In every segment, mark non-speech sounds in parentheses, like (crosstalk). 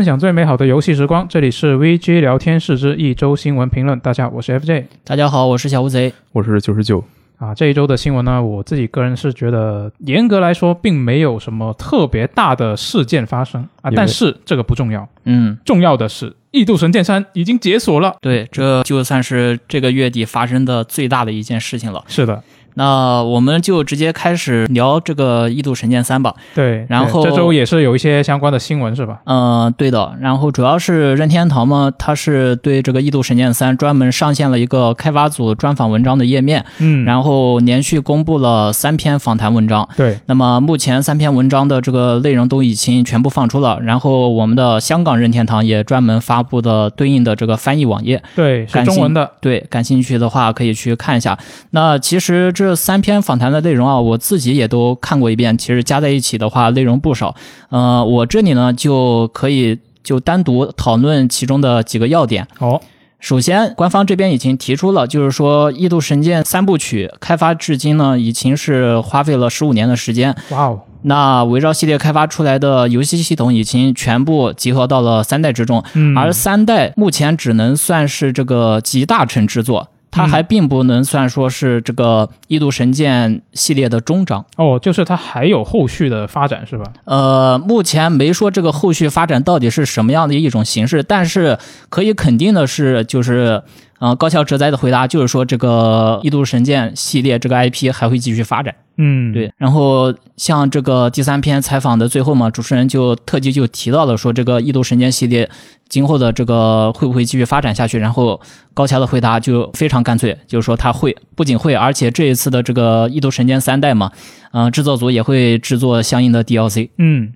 分享最美好的游戏时光，这里是 VG 聊天室之一周新闻评论。大家好，我是 FJ。大家好，我是小乌贼。我是九十九。啊，这一周的新闻呢，我自己个人是觉得，严格来说，并没有什么特别大的事件发生啊。因为但是这个不重要，嗯，重要的是《异度神剑三》已经解锁了。对，这就算是这个月底发生的最大的一件事情了。是的，那我们就直接开始聊这个《异度神剑三》吧。对。然后这周也是有一些相关的新闻，是吧？嗯、对的。然后主要是任天堂嘛，它是对这个《异度神剑三》专门上线了一个开发组专访文章的页面，嗯，然后连续公布了三篇访谈文章。对，那么目前三篇文章的这个内容都已经全部放出了，然后我们的香港任天堂也专门发布的对应的这个翻译网页。对，是中文的。对，感兴趣的话可以去看一下。那其实这三篇访谈的内容啊，我自己也都看过一遍，其实加在一起的话内容不少。呃，我这里呢就可以就单独讨论其中的几个要点。哦，首先，官方这边已经提出了，就是说《异度神剑》三部曲开发至今呢，已经是花费了十五年的时间。哇哦，那围绕系列开发出来的游戏系统已经全部集合到了三代之中，嗯，而三代目前只能算是这个集大成之作，它还并不能算说是这个《异度神剑》系列的终章。哦，就是它还有后续的发展，是吧？呃，目前没说这个后续发展到底是什么样的一种形式，但是可以肯定的是，就是呃，高桥哲哉的回答就是说，这个《异度神剑》系列这个 IP 还会继续发展。嗯，，对，然后像这个第三篇采访的最后嘛，主持人就特地就提到了说，这个《异度神剑》系列今后的这个会不会继续发展下去？然后高桥的回答就非常干脆，就是说他会，不仅会，而且这一次的这个《异度神剑》三代嘛，嗯、制作组也会制作相应的 DLC。嗯，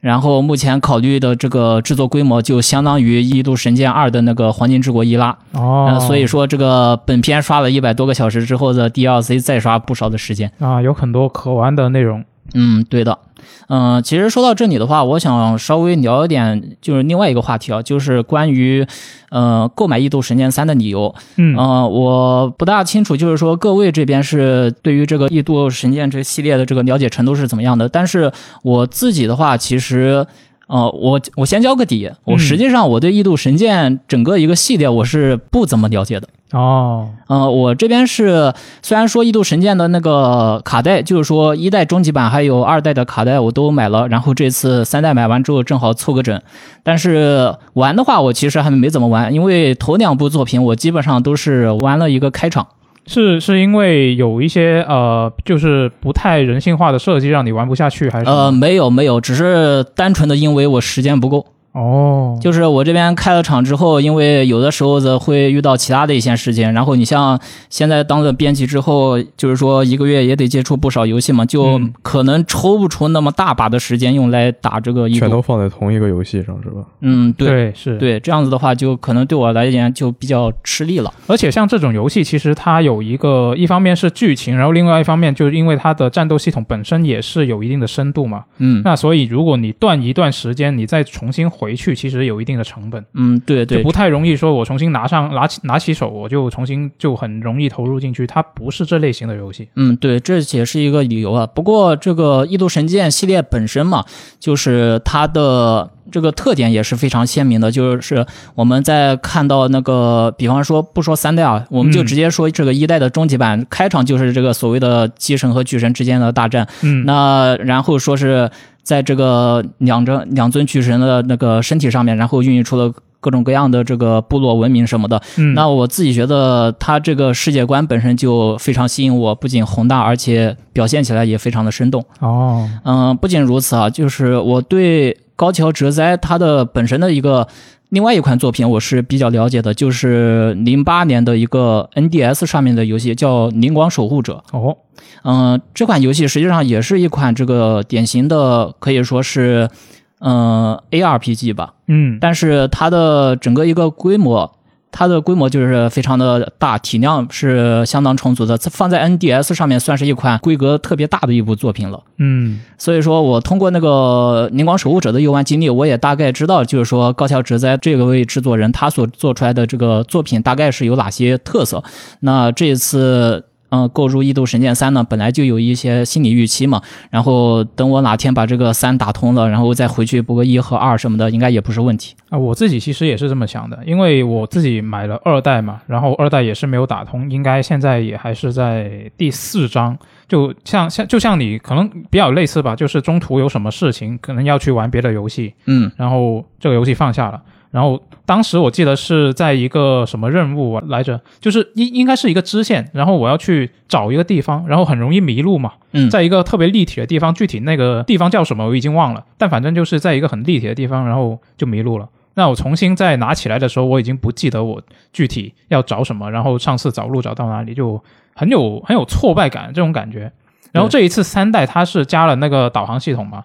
然后目前考虑的这个制作规模就相当于《异度神剑二》的那个黄金之国伊拉，哦，呃，所以说这个本片刷了一百多个小时之后的 DLC 再刷不少的时间。啊，有很多可玩的内容。嗯，对的。嗯、其实说到这里的话，我想稍微聊一点，就是另外一个话题啊，就是关于呃购买《异度神剑三》的理由。嗯，呃，我不大清楚，就是说各位这边是对于这个《异度神剑》这系列的这个了解程度是怎么样的？但是我自己的话，其实。呃，我我先交个底，我嗯实际上我对《异度神剑》整个一个系列我是不怎么了解的。哦，呃，我这边是虽然说《异度神剑》的那个卡带，就是说一代终极版还有二代的卡带我都买了，然后这次三代买完之后正好凑个整。但是玩的话，我其实还没怎么玩，因为头两部作品我基本上都是玩了一个开场。是是因为有一些呃，就是不太人性化的设计让你玩不下去，还是呃，没有没有，只是单纯的因为我时间不够。哦，就是我这边开了场之后，因为有的时候子会遇到其他的一些事情，然后你像现在当了编辑之后，就是说一个月也得接触不少游戏嘛，就嗯可能抽不出那么大把的时间用来打这个。全都放在同一个游戏上是吧？嗯，对对是，对，这样子的话就可能对我来讲就比较吃力了。而且像这种游戏，其实它有一个，一方面是剧情，然后另外一方面就是因为它的战斗系统本身也是有一定的深度嘛。嗯那所以如果你断一段时间，你再重新回去，其实有一定的成本，嗯，对对就不，太容易说我重新拿上拿起拿起手，我就重新就很容易投入进去。它不是这类型的游戏。嗯，对，这也是一个理由啊。不过这个《异度神剑》系列本身嘛，就是它的这个特点也是非常鲜明的，就是我们在看到那个，比方说不说三代啊，我们就嗯直接说这个一代的终极版、开场就是这个所谓的机神和巨神之间的大战，嗯，那然后说是在这个两着两尊巨神的那个身体上面，然后孕育出了。各种各样的这个部落文明什么的，嗯那我自己觉得它这个世界观本身就非常吸引我，不仅宏大，而且表现起来也非常的生动。哦，嗯，不仅如此啊，就是我对高桥哲哉他的本身的一个另外一款作品我是比较了解的，就是零八年的一个 NDS 上面的游戏叫《灵光守护者》。哦，嗯，这款游戏实际上也是一款这个典型的可以说是嗯 ARPG 吧，嗯，但是它的整个一个规模，它的规模就是非常的大，体量是相当充足的，放在 NDS 上面算是一款规格特别大的一部作品了。嗯，所以说我通过那个《凝光守护者》的游玩经历，我也大概知道，就是说高桥直哉这个位制作人他所做出来的这个作品大概是有哪些特色。那这一次嗯，购入《异度神剑三》呢，本来就有一些心理预期嘛。然后等我哪天把这个三打通了，然后再回去补个一和二什么的，应该也不是问题。啊，我自己其实也是这么想的，因为我自己买了二代嘛，然后二代也是没有打通，应该现在也还是在第四章。就像像就像你可能比较类似吧，就是中途有什么事情，可能要去玩别的游戏，嗯然后这个游戏放下了。然后当时我记得是在一个什么任务来着，就是应应该是一个支线，然后我要去找一个地方，然后很容易迷路嘛，嗯，在一个特别立体的地方，具体那个地方叫什么我已经忘了，但反正就是在一个很立体的地方，然后就迷路了。那我重新再拿起来的时候，我已经不记得我具体要找什么，然后上次找路找到哪里，就很有很有挫败感这种感觉。然后这一次三代它是加了那个导航系统嘛，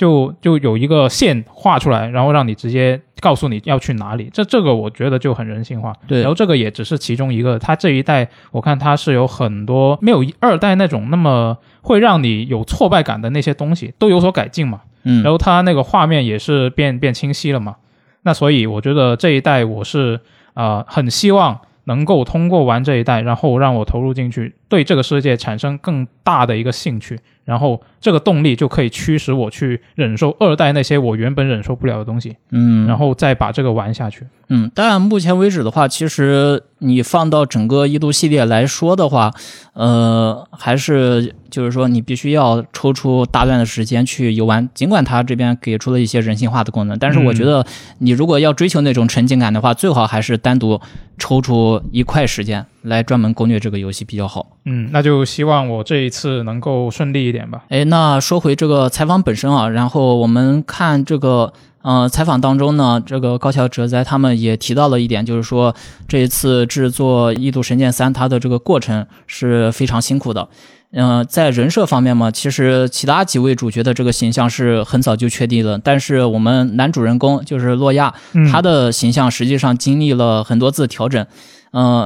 就就有一个线画出来，然后让你直接告诉你要去哪里。这这个我觉得就很人性化。对然后这个也只是其中一个，它这一代我看它是有很多没有二代那种那么会让你有挫败感的那些东西都有所改进嘛。嗯，然后它那个画面也是变变清晰了嘛。那所以我觉得这一代我是呃很希望能够通过玩这一代，然后让我投入进去，对这个世界产生更大的一个兴趣，然后这个动力就可以驱使我去忍受二代那些我原本忍受不了的东西，嗯，然后再把这个玩下去。嗯，当然目前为止的话，其实你放到整个一度系列来说的话，呃，还是就是说你必须要抽出大段的时间去游玩。尽管它这边给出了一些人性化的功能，但是我觉得你如果要追求那种沉浸感的话，最好还是单独抽出一块时间来专门攻略这个游戏比较好。嗯，那就希望我这一次能够顺利一点吧。哎，那说回这个采访本身啊，然后我们看这个呃采访当中呢，这个高桥哲哉他们也提到了一点，就是说这一次制作《异度神剑三》它的这个过程是非常辛苦的。嗯、在人设方面嘛，其实其他几位主角的这个形象是很早就确定了，但是我们男主人公就是洛亚，嗯，他的形象实际上经历了很多次调整。嗯、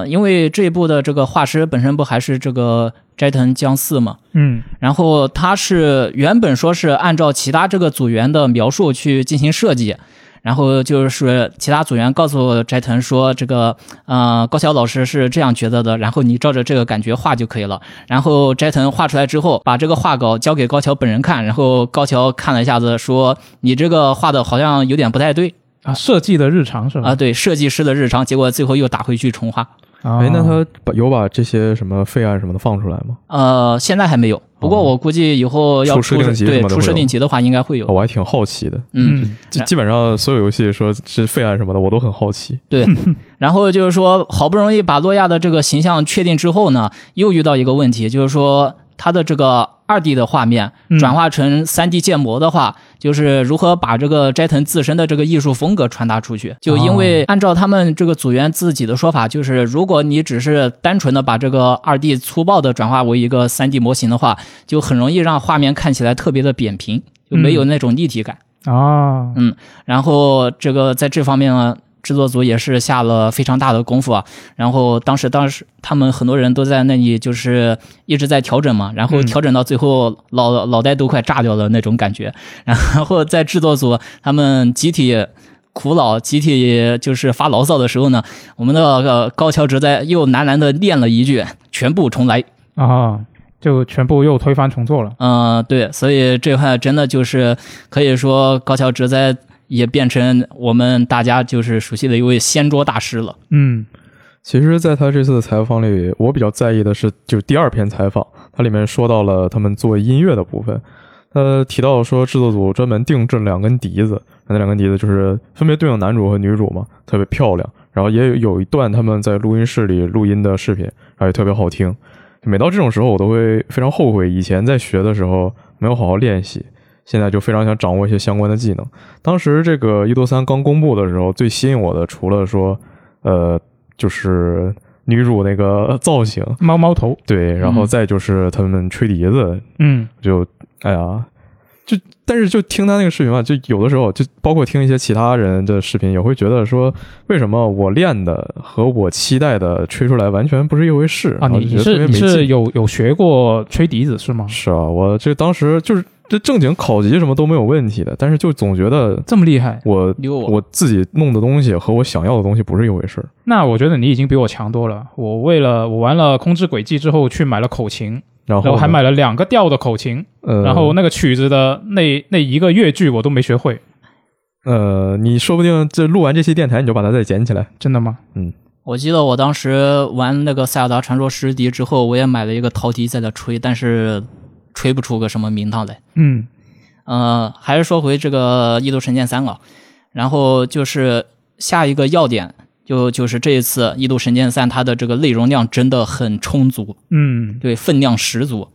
因为这一部的这个画师本身不还是这个斋藤江四嘛，嗯然后他是原本说是按照其他这个组员的描述去进行设计，然后就是其他组员告诉斋藤说这个呃高桥老师是这样觉得的，然后你照着这个感觉画就可以了。然后斋藤画出来之后，把这个画稿交给高桥本人看，然后高桥看了一下子说你这个画的好像有点不太对啊，设计的日常是吧？啊，对，设计师的日常，结果最后又打回去重画。啊，哎，那他把有把这些什么废案什么的放出来吗？呃，现在还没有，不过哦我估计以后要出出设定集对出设定集的话，应该会有。哦我还挺好奇的。嗯，基本上所有游戏说是废案什么的，我都很好奇。对，然后就是说，好不容易把诺亚的这个形象确定之后呢，又遇到一个问题，就是说他的这个二 D 的画面嗯转化成三 D 建模的话，就是如何把这个斋藤自身的这个艺术风格传达出去。就因为按照他们这个组员自己的说法，就是如果你只是单纯的把这个二 D 粗暴的转化为一个三 D 模型的话，就很容易让画面看起来特别的扁平，就没有那种立体感。啊，然后这个在这方面呢，制作组也是下了非常大的功夫啊。然后当时当时他们很多人都在那里就是一直在调整嘛，然后嗯调整到最后脑脑袋都快炸掉了那种感觉。然后在制作组他们集体。苦恼，集体就是发牢骚的时候呢，我们的呃高桥哲哉又喃喃的念了一句“全部重来”。啊，就全部又推翻重做了。嗯、对，所以这块真的就是可以说高桥哲哉也变成我们大家就是熟悉的一位掀桌大师了。嗯其实，在他这次的采访里，我比较在意的是，就是第二篇采访，他里面说到了他们做音乐的部分。他提到说，制作组专门定制两根笛子，那两根笛子就是分别对应男主和女主嘛，特别漂亮。然后也有一段他们在录音室里录音的视频，然后也特别好听。每到这种时候，我都会非常后悔以前在学的时候没有好好练习，现在就非常想掌握一些相关的技能。当时这个一多三刚公布的时候，最吸引我的除了说，呃，就是女主那个 (laughs) 造型，猫猫头，对，然后嗯再就是他们吹笛子，嗯就哎呀，就但是就听他那个视频嘛，就有的时候就包括听一些其他人的视频，也会觉得说，为什么我练的和我期待的吹出来完全不是一回事啊，你是你是有有学过吹笛子是吗？是啊，我这当时就是这正经考级什么都没有问题的，但是就总觉得这么厉害，我我我自己弄的东西和我想要的东西不是一回事儿。那我觉得你已经比我强多了。我为了我玩了《空之轨迹》之后去买了口琴，然后然后还买了两个调的口琴，呃，然后那个曲子的那那一个乐句我都没学会，呃，你说不定这录完这期电台你就把它再捡起来。真的吗？嗯我记得我当时玩那个《塞尔达传说：十敌》之后，我也买了一个陶笛在那吹，但是吹不出个什么名堂来。嗯呃，还是说回这个《异度神剑三》啊，然后就是下一个要点，就就是这一次《异度神剑三》它的这个内容量真的很充足，嗯对，分量十足。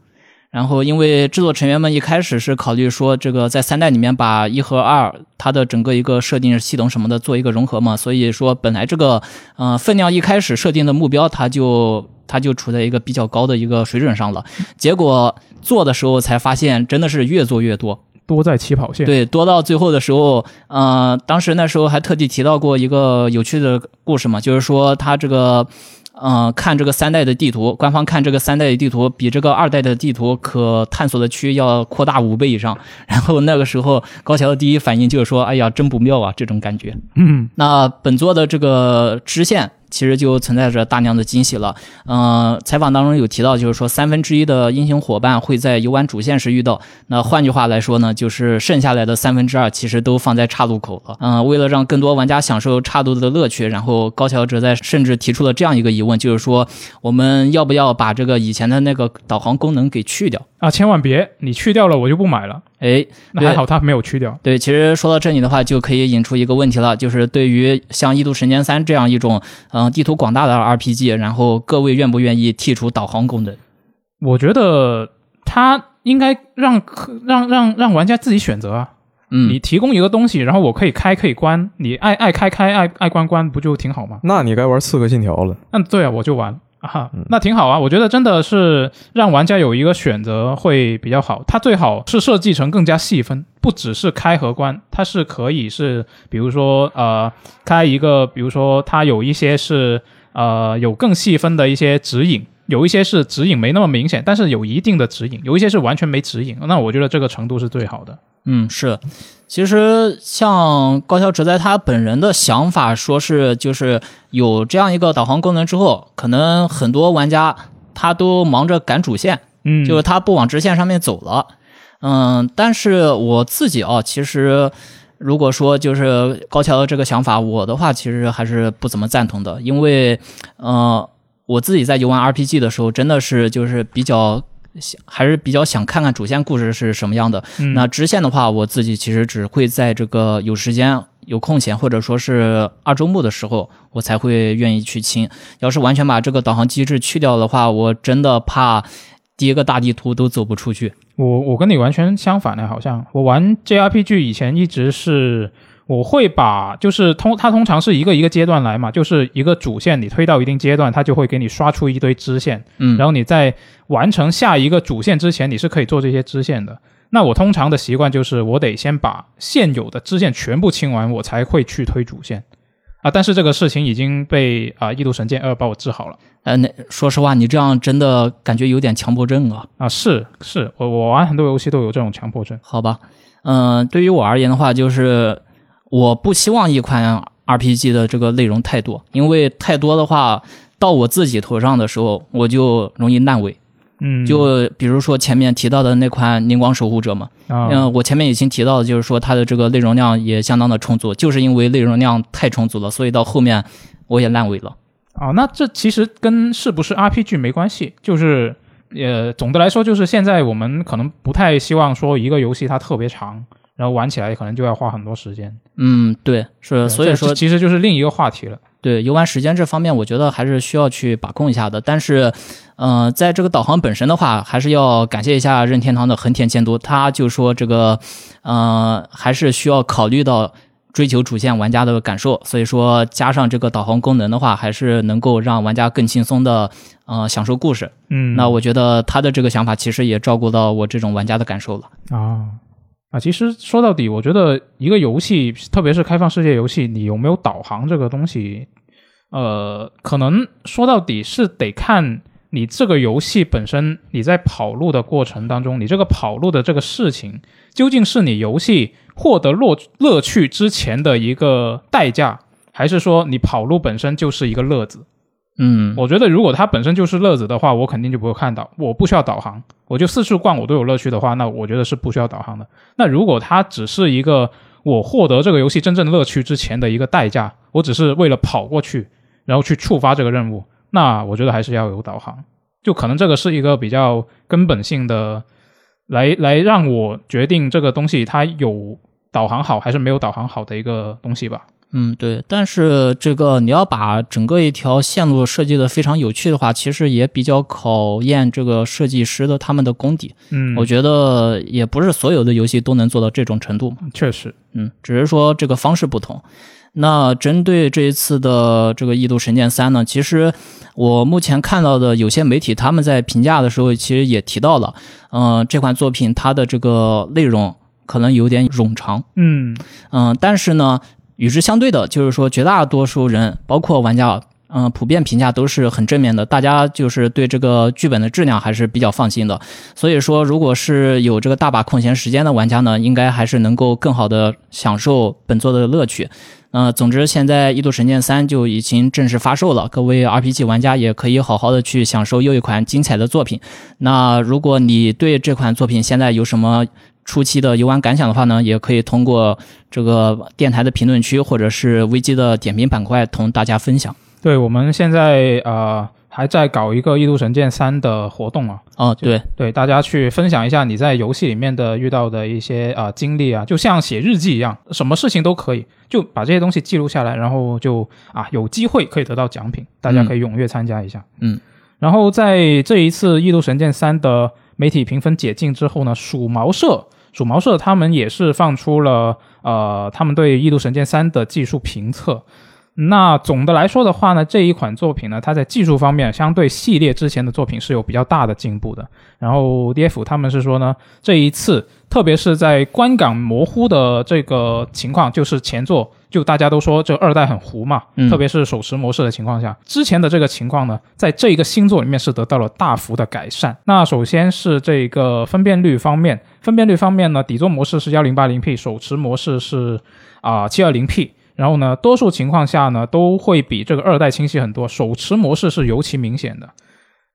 然后，因为制作成员们一开始是考虑说，这个在三代里面把一和二它的整个一个设定系统什么的做一个融合嘛，所以说本来这个呃分量一开始设定的目标，它就它就处在一个比较高的一个水准上了。结果做的时候才发现，真的是越做越多。多在起跑线。对，多到最后的时候，呃，当时那时候还特地提到过一个有趣的故事嘛，就是说他这个，呃，看这个三代的地图，官方看这个三代的地图比这个二代的地图可探索的区域要扩大五倍以上。然后那个时候高桥的第一反应就是说，哎呀，真不妙啊，这种感觉。嗯那本作的这个支线其实就存在着大量的惊喜了。嗯，采访当中有提到，就是说三分之一的英雄伙伴会在游玩主线时遇到。那换句话来说呢，就是剩下来的三分之二其实都放在岔路口了。嗯、为了让更多玩家享受岔路的乐趣，然后高桥哲在甚至提出了这样一个疑问，就是说我们要不要把这个以前的那个导航功能给去掉？啊，千万别，你去掉了我就不买了。哎，那还好他没有去掉。对，其实说到这里的话，就可以引出一个问题了，就是对于像《异度神剑三》这样一种嗯、呃地图广大的 RPG，然后各位愿不愿意剔除导航功能？我觉得他应该让让让让玩家自己选择啊。嗯，你提供一个东西，然后我可以开可以关，你爱爱开开爱爱关关，不就挺好吗？那你该玩《刺客信条》了。嗯对啊，我就玩啊，那挺好啊。我觉得真的是让玩家有一个选择会比较好。它最好是设计成更加细分，不只是开和关，它是可以是，比如说呃，开一个，比如说它有一些是呃有更细分的一些指引。有一些是指引没那么明显，但是有一定的指引；有一些是完全没指引。那我觉得这个程度是最好的。嗯，是。其实像高桥哲哉他本人的想法，说是就是有这样一个导航功能之后，可能很多玩家他都忙着赶主线，嗯，就是他不往直线上面走了。嗯，但是我自己啊，其实如果说就是高桥的这个想法，我的话其实还是不怎么赞同的，因为呃，我自己在游玩 RPG 的时候，真的是就是比较。想还是比较想看看主线故事是什么样的。嗯那支线的话，我自己其实只会在这个有时间、有空闲，或者说是二周目的时候，我才会愿意去清。要是完全把这个导航机制去掉的话，我真的怕第一个大地图都走不出去。我我跟你完全相反的，好像我玩 JRPG 以前一直是我会把就是通它通常是一个一个阶段来嘛，就是一个主线你推到一定阶段，它就会给你刷出一堆支线，嗯，然后你在完成下一个主线之前，你是可以做这些支线的。那我通常的习惯就是我得先把现有的支线全部清完，我才会去推主线。啊，但是这个事情已经被啊《异度神剑二》把我治好了。呃，那说实话，你这样真的感觉有点强迫症啊。啊，是是，我我玩很多游戏都有这种强迫症。好吧，嗯、对于我而言的话，就是我不希望一款 RPG 的这个内容太多，因为太多的话，到我自己头上的时候，我就容易烂尾。嗯，就比如说前面提到的那款《灵光守护者》嘛，啊，嗯，我前面已经提到了，就是说它的这个内容量也相当的充足，就是因为内容量太充足了，所以到后面我也烂尾了。啊，那这其实跟是不是 RPG 没关系，就是呃，总的来说，就是现在我们可能不太希望说一个游戏它特别长，然后玩起来可能就要花很多时间。嗯，对，是，所以说其实就是另一个话题了。对游玩时间这方面，我觉得还是需要去把控一下的。但是，呃，在这个导航本身的话，还是要感谢一下任天堂的横田监督，他就说这个，呃，还是需要考虑到追求主线玩家的感受，所以说加上这个导航功能的话，还是能够让玩家更轻松的呃享受故事。嗯，那我觉得他的这个想法其实也照顾到我这种玩家的感受了。啊啊，其实说到底，我觉得一个游戏，特别是开放世界游戏，你有没有导航这个东西，呃，可能说到底是得看你这个游戏本身，你在跑路的过程当中，你这个跑路的这个事情，究竟是你游戏获得乐乐趣之前的一个代价，还是说你跑路本身就是一个乐子？嗯，我觉得如果它本身就是乐子的话，我肯定就不会看到，我不需要导航，我就四处逛，我都有乐趣的话，那我觉得是不需要导航的。那如果它只是一个我获得这个游戏真正乐趣之前的一个代价，我只是为了跑过去，然后去触发这个任务，那我觉得还是要有导航。就可能这个是一个比较根本性的，来来让我决定这个东西它有导航好还是没有导航好的一个东西吧。嗯，对，但是这个你要把整个一条线路设计的非常有趣的话，其实也比较考验这个设计师的他们的功底。嗯，我觉得也不是所有的游戏都能做到这种程度嘛。确实，嗯，只是说这个方式不同。那针对这一次的这个《异度神剑三》呢，其实我目前看到的有些媒体他们在评价的时候，其实也提到了，嗯、这款作品它的这个内容可能有点冗长。嗯嗯，但是呢，与之相对的，就是说绝大多数人，包括玩家，嗯、普遍评价都是很正面的，大家就是对这个剧本的质量还是比较放心的。所以说，如果是有这个大把空闲时间的玩家呢，应该还是能够更好的享受本作的乐趣。呃，总之，现在《异度神剑三》就已经正式发售了，各位 RPG 玩家也可以好好的去享受又一款精彩的作品。那如果你对这款作品现在有什么初期的游玩感想的话呢，也可以通过这个电台的评论区或者是危机的点评板块同大家分享。对，我们现在呃还在搞一个《异度神剑三》的活动啊，哦，对，对大家去分享一下你在游戏里面的遇到的一些啊、经历啊，就像写日记一样，什么事情都可以，就把这些东西记录下来，然后就啊有机会可以得到奖品，大家可以踊跃参加一下。嗯，然后在这一次《异度神剑三》的媒体评分解禁之后呢，鼠毛社。鼠毛社他们也是放出了呃他们对《异度神剑三》的技术评测，那总的来说的话呢，这一款作品呢，它在技术方面相对系列之前的作品是有比较大的进步的。然后 DF 他们是说呢，这一次特别是在观感模糊的这个情况，就是前作就大家都说这二代很糊嘛，嗯特别是手持模式的情况下，之前的这个情况呢，在这一个新作里面是得到了大幅的改善。那首先是这个分辨率方面，分辨率方面呢，底座模式是幺零八零 P，手持模式是啊七二零 P。然后呢，多数情况下呢，都会比这个二代清晰很多。手持模式是尤其明显的。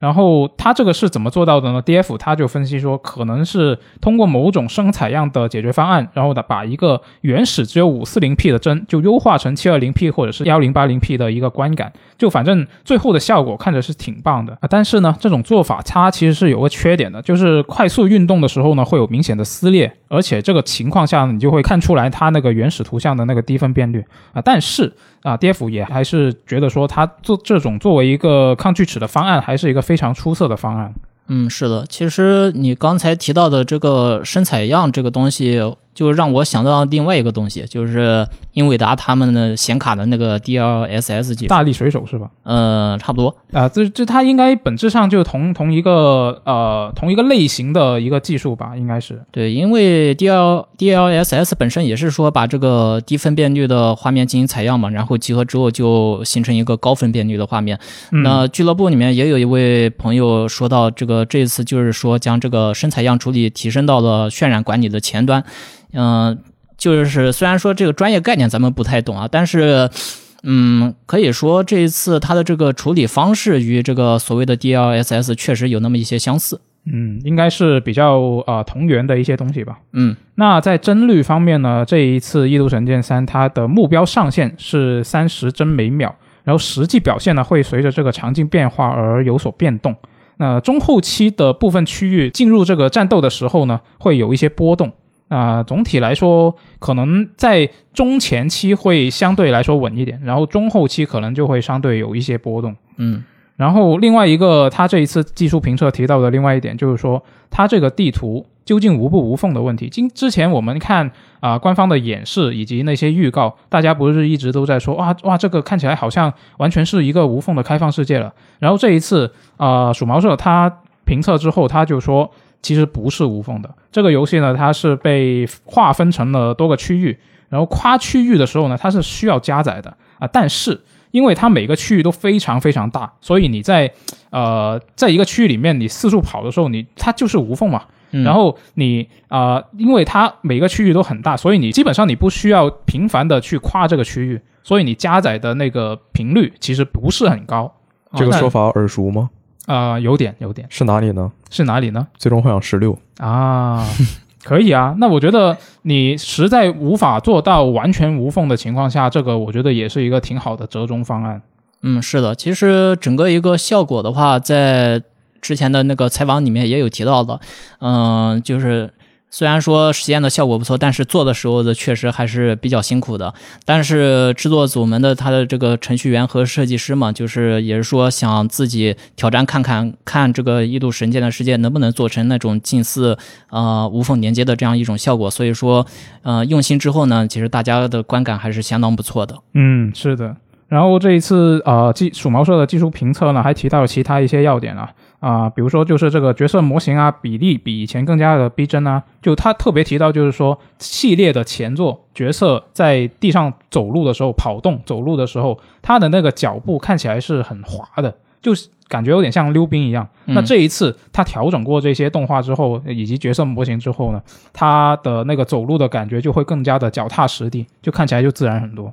然后它这个是怎么做到的呢？DF 他就分析说，可能是通过某种生采样的解决方案，然后呢，把一个原始只有五四零 P 的帧，就优化成七二零 P 或者是幺零八零 P 的一个观感，就反正最后的效果看着是挺棒的啊。但是呢，这种做法它其实是有个缺点的，就是快速运动的时候呢，会有明显的撕裂，而且这个情况下呢，你就会看出来它那个原始图像的那个低分辨率啊。但是啊，DF 也还是觉得说，它做这种作为一个抗锯齿的方案，还是一个非非常出色的方案。嗯，是的。其实你刚才提到的这个生采样这个东西，就让我想到另外一个东西，就是英伟达他们的显卡的那个 DLSS 技术。大力水手是吧？呃，差不多。啊，这这它应该本质上就同同一个呃同一个类型的一个技术吧，应该是。对，因为 D L D L S S 本身也是说把这个低分辨率的画面进行采样嘛，然后集合之后就形成一个高分辨率的画面。嗯、那俱乐部里面也有一位朋友说到，这个这一次就是说将这个深采样处理提升到了渲染管理的前端。嗯、就是虽然说这个专业概念咱们不太懂啊，但是。嗯，可以说这一次它的这个处理方式与这个所谓的 DLSS 确实有那么一些相似。嗯，应该是比较啊、呃同源的一些东西吧。嗯那在帧率方面呢，这一次《异度神剑三》它的目标上限是三十帧每秒，然后实际表现呢会随着这个场景变化而有所变动。那中后期的部分区域进入这个战斗的时候呢，会有一些波动。啊、总体来说，可能在中前期会相对来说稳一点，然后中后期可能就会相对有一些波动。嗯然后另外一个，他这一次技术评测提到的另外一点就是说，它这个地图究竟无不无缝的问题。今之前我们看啊、官方的演示以及那些预告，大家不是一直都在说哇哇这个看起来好像完全是一个无缝的开放世界了。然后这一次啊、鼠毛社他评测之后，他就说其实不是无缝的。这个游戏呢，它是被划分成了多个区域，然后跨区域的时候呢，它是需要加载的啊，但是。因为它每个区域都非常非常大，所以你在呃在一个区域里面，你四处跑的时候，你它就是无缝嘛。嗯然后你啊、呃因为它每个区域都很大，所以你基本上你不需要频繁的去跨这个区域，所以你加载的那个频率其实不是很高。这个说法耳熟吗？啊、有点有点是哪里呢？是哪里呢？最终幻想十六。啊，可以啊。那我觉得你实在无法做到完全无缝的情况下，这个我觉得也是一个挺好的折中方案。嗯，是的，其实整个一个效果的话，在之前的那个采访里面也有提到的，嗯、就是虽然说实验的效果不错，但是做的时候的确实还是比较辛苦的。但是制作组们的他的这个程序员和设计师嘛，就是也是说想自己挑战看看，看这个《异度神剑》的世界能不能做成那种近似呃无缝连接的这样一种效果。所以说，呃，用心之后呢，其实大家的观感还是相当不错的。嗯，是的。然后这一次呃技鼠毛社的技术评测呢，还提到了其他一些要点啊啊、比如说就是这个角色模型啊比例比以前更加的逼真啊，就他特别提到就是说系列的前作角色在地上走路的时候跑动走路的时候，他的那个脚步看起来是很滑的，就感觉有点像溜冰一样。那这一次他调整过这些动画之后，以及角色模型之后呢，他的那个走路的感觉就会更加的脚踏实地，就看起来就自然很多。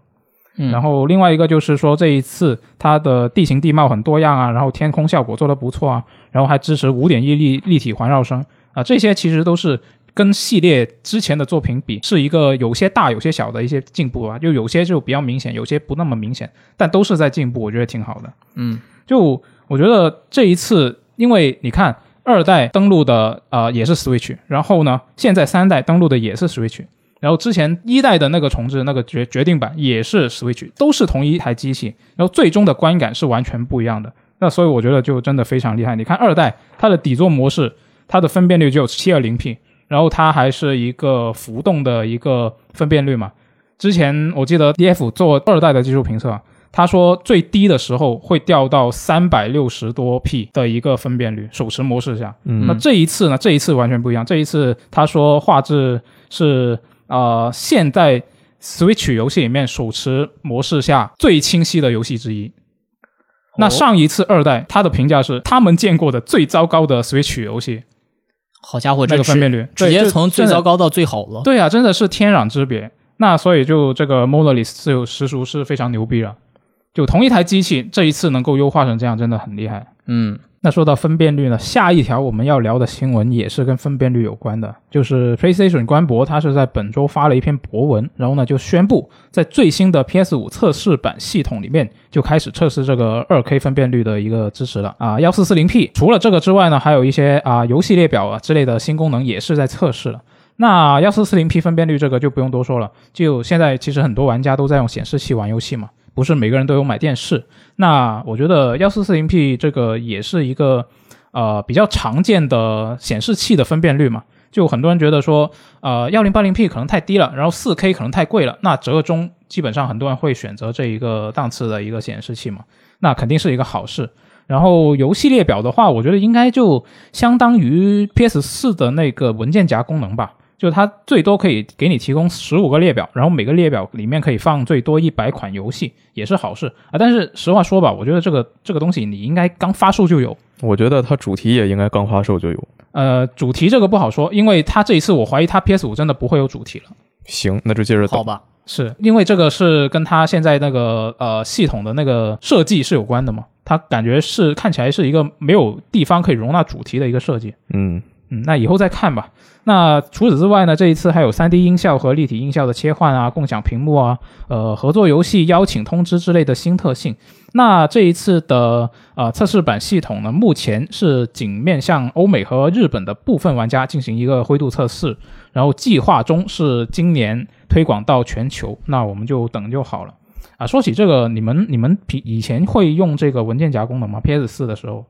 嗯，然后另外一个就是说，这一次它的地形地貌很多样啊，然后天空效果做得不错啊，然后还支持五点一立立体环绕声。啊，这些其实都是跟系列之前的作品比，是一个有些大有些小的一些进步啊，就有些就比较明显，有些不那么明显，但都是在进步，我觉得挺好的。嗯。就我觉得这一次，因为你看二代登陆的呃也是 Switch，然后呢，现在三代登陆的也是 Switch，然后之前一代的那个重置那个决决定版也是 Switch，都是同一台机器，然后最终的观感是完全不一样的。那所以我觉得就真的非常厉害。你看二代它的底座模式，它的分辨率只有七二零 P，然后它还是一个浮动的一个分辨率嘛。之前我记得 DF 做二代的技术评测啊，他说最低的时候会掉到三百六十多 P 的一个分辨率，手持模式下。嗯那这一次呢？这一次完全不一样。这一次他说画质是呃现在 Switch 游戏里面手持模式下最清晰的游戏之一。那上一次二代，它的评价是他们见过的最糟糕的 Switch 游戏，好家伙，那这个分辨率直接从最糟糕到最好了。对啊，真的是天壤之别。那所以就这个 Monolith 就实属是非常牛逼了。就同一台机器，这一次能够优化成这样，真的很厉害。嗯那说到分辨率呢，下一条我们要聊的新闻也是跟分辨率有关的，就是 PlayStation 官博它是在本周发了一篇博文，然后呢就宣布在最新的 PS5 测试版系统里面就开始测试这个 2K 分辨率的一个支持了啊，1 4 4 0 P。除了这个之外呢，还有一些啊游戏列表啊之类的新功能也是在测试了。那 1440P 分辨率这个就不用多说了，就现在其实很多玩家都在用显示器玩游戏嘛，不是每个人都有买电视。那我觉得 1440P 这个也是一个呃比较常见的显示器的分辨率嘛。就很多人觉得说，呃，1080P 可能太低了，然后 4K 可能太贵了，那折中基本上很多人会选择这一个档次的一个显示器嘛，那肯定是一个好事。然后游戏列表的话，我觉得应该就相当于 PS 四的那个文件夹功能吧。就它最多可以给你提供十五个列表，然后每个列表里面可以放最多一百款游戏，也是好事啊。但是实话说吧，我觉得这个这个东西你应该刚发售就有。我觉得它主题也应该刚发售就有。呃，主题这个不好说，因为它这一次我怀疑它 PS 五真的不会有主题了。行，那就接着走。好吧，是因为这个是跟它现在那个呃系统的那个设计是有关的嘛？它感觉是看起来是一个没有地方可以容纳主题的一个设计。嗯，嗯，那以后再看吧。那除此之外呢，这一次还有 3D 音效和立体音效的切换啊，共享屏幕啊，呃，合作游戏邀请通知之类的新特性。那这一次的呃测试版系统呢，目前是仅面向欧美和日本的部分玩家进行一个灰度测试，然后计划中是今年推广到全球。那我们就等就好了。啊，说起这个，你们你们平以前会用这个文件夹功能吗？PS 四的时候？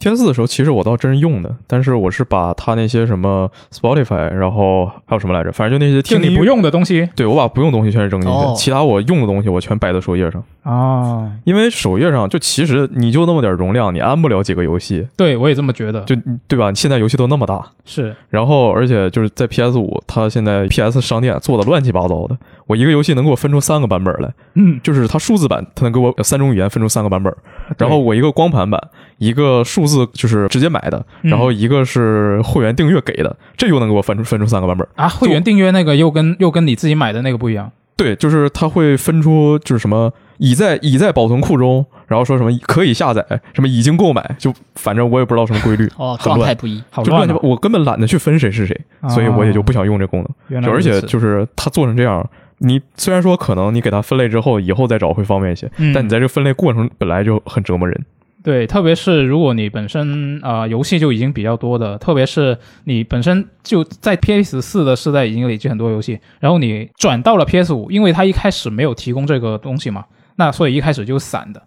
天赐的时候，其实我倒真是用的，但是我是把它那些什么 Spotify，然后还有什么来着，反正就那些听你不，用的东西对我把不用的东西全扔进去，哦其他我用的东西我全摆在首页上。啊？因为首页上就其实你就那么点容量，你安不了几个游戏，对，我也这么觉得。就对吧？现在游戏都那么大，是然后而且就是在 PS 五，它现在 PS 商店做的乱七八糟的，我一个游戏能给我分出三个版本来，嗯，就是它数字版，它能给我三种语言分出三个版本，然后我一个光盘版，一个数字就是直接买的，嗯然后一个是会员订阅给的，这又能给我分出分出三个版本。啊，会员订阅那个又跟又跟你自己买的那个不一样。对，就是它会分出就是什么已在已在保存库中，然后说什么可以下载，什么已经购买，就反正我也不知道什么规律，(laughs) 哦，状态不一。好乱啊就乱七八，！我根本懒得去分谁是谁，所以我也就不想用这功能。就而且就是它做成这样，你虽然说可能你给它分类之后，以后再找会方便一些，嗯但你在这个分类过程本来就很折磨人。对，特别是如果你本身啊、呃游戏就已经比较多的，特别是你本身就在 PS 四的时代已经累积很多游戏，然后你转到了 PS 五，因为它一开始没有提供这个东西嘛，那所以一开始就散的。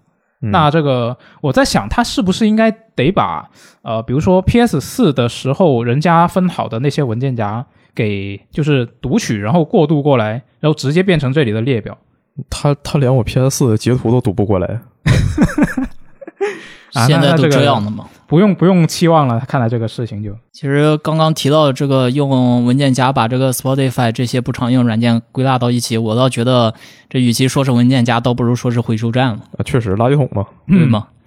嗯那这个我在想，它是不是应该得把呃，比如说 PS 四的时候人家分好的那些文件夹给就是读取，然后过渡过来，然后直接变成这里的列表。他他连我 PS 四的截图都读不过来，啊 (laughs) 现在都这样了吗？不用不用期望了，看来这个事情就其实刚刚提到这个用文件夹把这个 Spotify 这些不常用软件归纳到一起，我倒觉得这与其说是文件夹，倒不如说是回收站了，啊，确实垃圾桶嘛。对吗？嗯、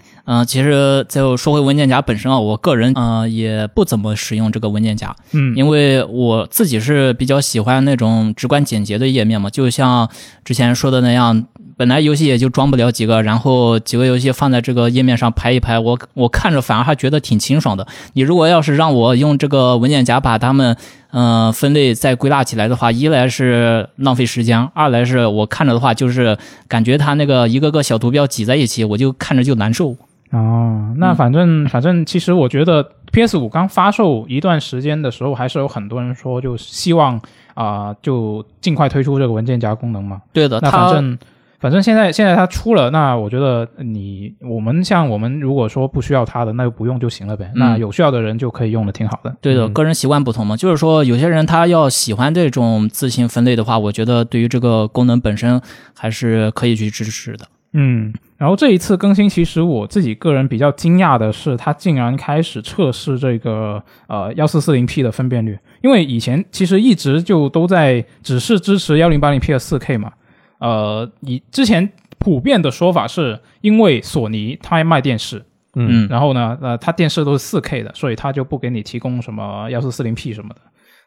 其实再说回文件夹本身啊，我个人呃也不怎么使用这个文件夹，嗯，因为我自己是比较喜欢那种直观简洁的页面嘛，就像之前说的那样，本来游戏也就装不了几个，然后几个游戏放在这个页面上排一排，我我看着反而还觉得挺清爽的。你如果要是让我用这个文件夹把它们嗯、呃分类再归纳起来的话，一来是浪费时间，二来是我看着的话就是感觉它那个一个个小图标挤在一起，我就看着就难受。哦，那反正、反正，其实我觉得 PS 五刚发售一段时间的时候，还是有很多人说，就希望啊、就尽快推出这个文件夹功能嘛。对的，那反正反正现在现在它出了，那我觉得你我们像我们如果说不需要它的，那就不用就行了呗。嗯那有需要的人就可以用的挺好的。对的，嗯个人习惯不同嘛，就是说有些人他要喜欢这种自行分类的话，我觉得对于这个功能本身还是可以去支持的。嗯，然后这一次更新，其实我自己个人比较惊讶的是，它竟然开始测试这个呃幺四四零 P 的分辨率，因为以前其实一直就都在只是支持幺零八零 P 的四 K 嘛，呃，以之前普遍的说法是因为索尼它卖电视，嗯，然后呢，呃，它电视都是四 K 的，所以它就不给你提供什么幺四四零 P 什么的。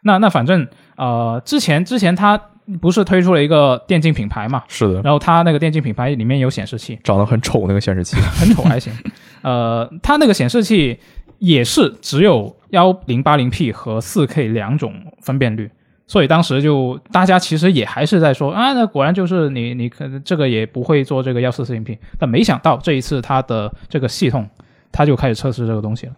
那那反正呃，之前之前它不是推出了一个电竞品牌嘛，是的，然后它那个电竞品牌里面有显示器，长得很丑那个显示器。(laughs) 很丑还行。呃，它那个显示器也是只有幺零八零 P 和四 K 两种分辨率，所以当时就大家其实也还是在说啊，那果然就是你你可能这个也不会做这个幺四四零 P，但没想到这一次它的这个系统，它就开始测试这个东西了。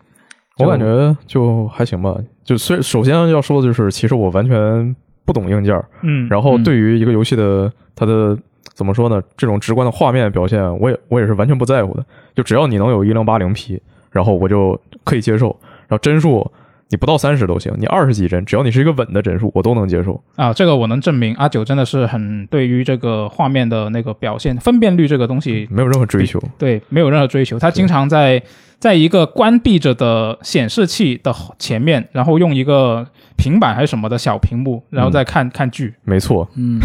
我感觉就还行吧。就虽首先要说的就是，其实我完全不懂硬件，嗯，然后嗯对于一个游戏的它的怎么说呢，这种直观的画面表现，我也我也是完全不在乎的。就只要你能有一零八零 P，然后我就可以接受。然后帧数你不到三十都行，你二十几帧，只要你是一个稳的帧数，我都能接受。啊，这个我能证明，阿九真的是很对于这个画面的那个表现分辨率这个东西，没有任何追求。对，没有任何追求。他经常在在一个关闭着的显示器的前面，然后用一个平板还是什么的小屏幕，然后再看、看剧。没错，嗯，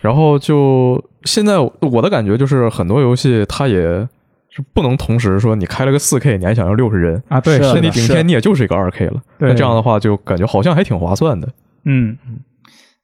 然后就现在我的感觉就是，很多游戏它也是不能同时说你开了个四 K，你还想要六十帧，啊，对，是的那你顶天你也就是一个二 K 了。对那这样的话，就感觉好像还挺划算的。嗯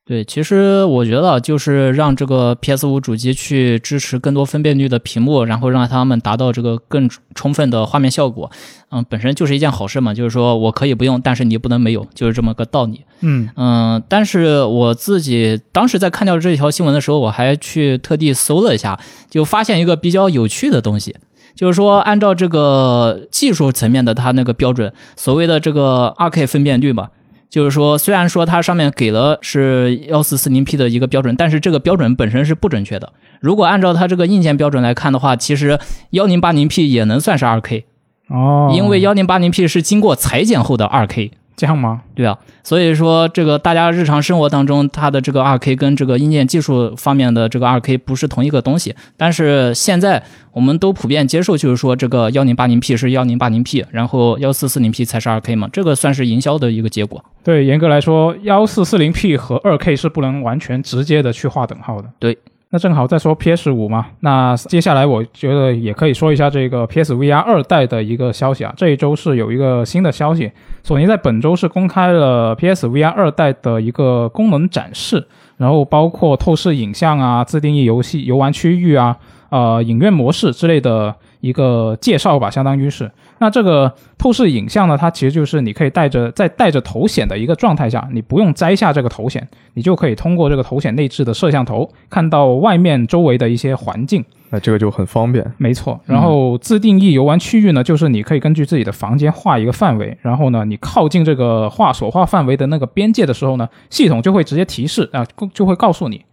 对，其实我觉得就是让这个 PS 五主机去支持更多分辨率的屏幕，然后让他们达到这个更充分的画面效果，嗯，本身就是一件好事嘛。就是说我可以不用，但是你不能没有，就是这么个道理。嗯嗯，但是我自己当时在看到这条新闻的时候，我还去特地搜了一下，就发现一个比较有趣的东西，就是说按照这个技术层面的它那个标准，所谓的这个 2K 分辨率嘛。就是说，虽然说它上面给了是幺四四零 P 的一个标准，但是这个标准本身是不准确的。如果按照它这个硬件标准来看的话，其实幺零八零 P 也能算是二 K，哦，因为幺零八零 P 是经过裁剪后的二 K。这样吗？对啊，所以说这个大家日常生活当中，它的这个二 K 跟这个硬件技术方面的这个二 K 不是同一个东西。但是现在我们都普遍接受，就是说这个幺零八零 P 是幺零八零 P，然后幺四四零 P 才是二 K 嘛，这个算是营销的一个结果。对，严格来说，幺四四零 P 和二 K 是不能完全直接的去划等号的。对。那正好再说 PS 五嘛，那接下来我觉得也可以说一下这个 PSVR 二代的一个消息啊。这一周是有一个新的消息，索尼在本周是公开了 PSVR 二代的一个功能展示，然后包括透视影像啊、自定义游戏游玩区域啊、呃影院模式之类的一个介绍吧，相当于是。那这个透视影像呢，它其实就是你可以带着在带着头显的一个状态下，你不用摘下这个头显，你就可以通过这个头显内置的摄像头看到外面周围的一些环境。那这个就很方便。没错。然后自定义游玩区域呢，就是你可以根据自己的房间画一个范围，然后呢，你靠近这个画所画范围的那个边界的时候呢，系统就会直接提示啊，就会告诉你。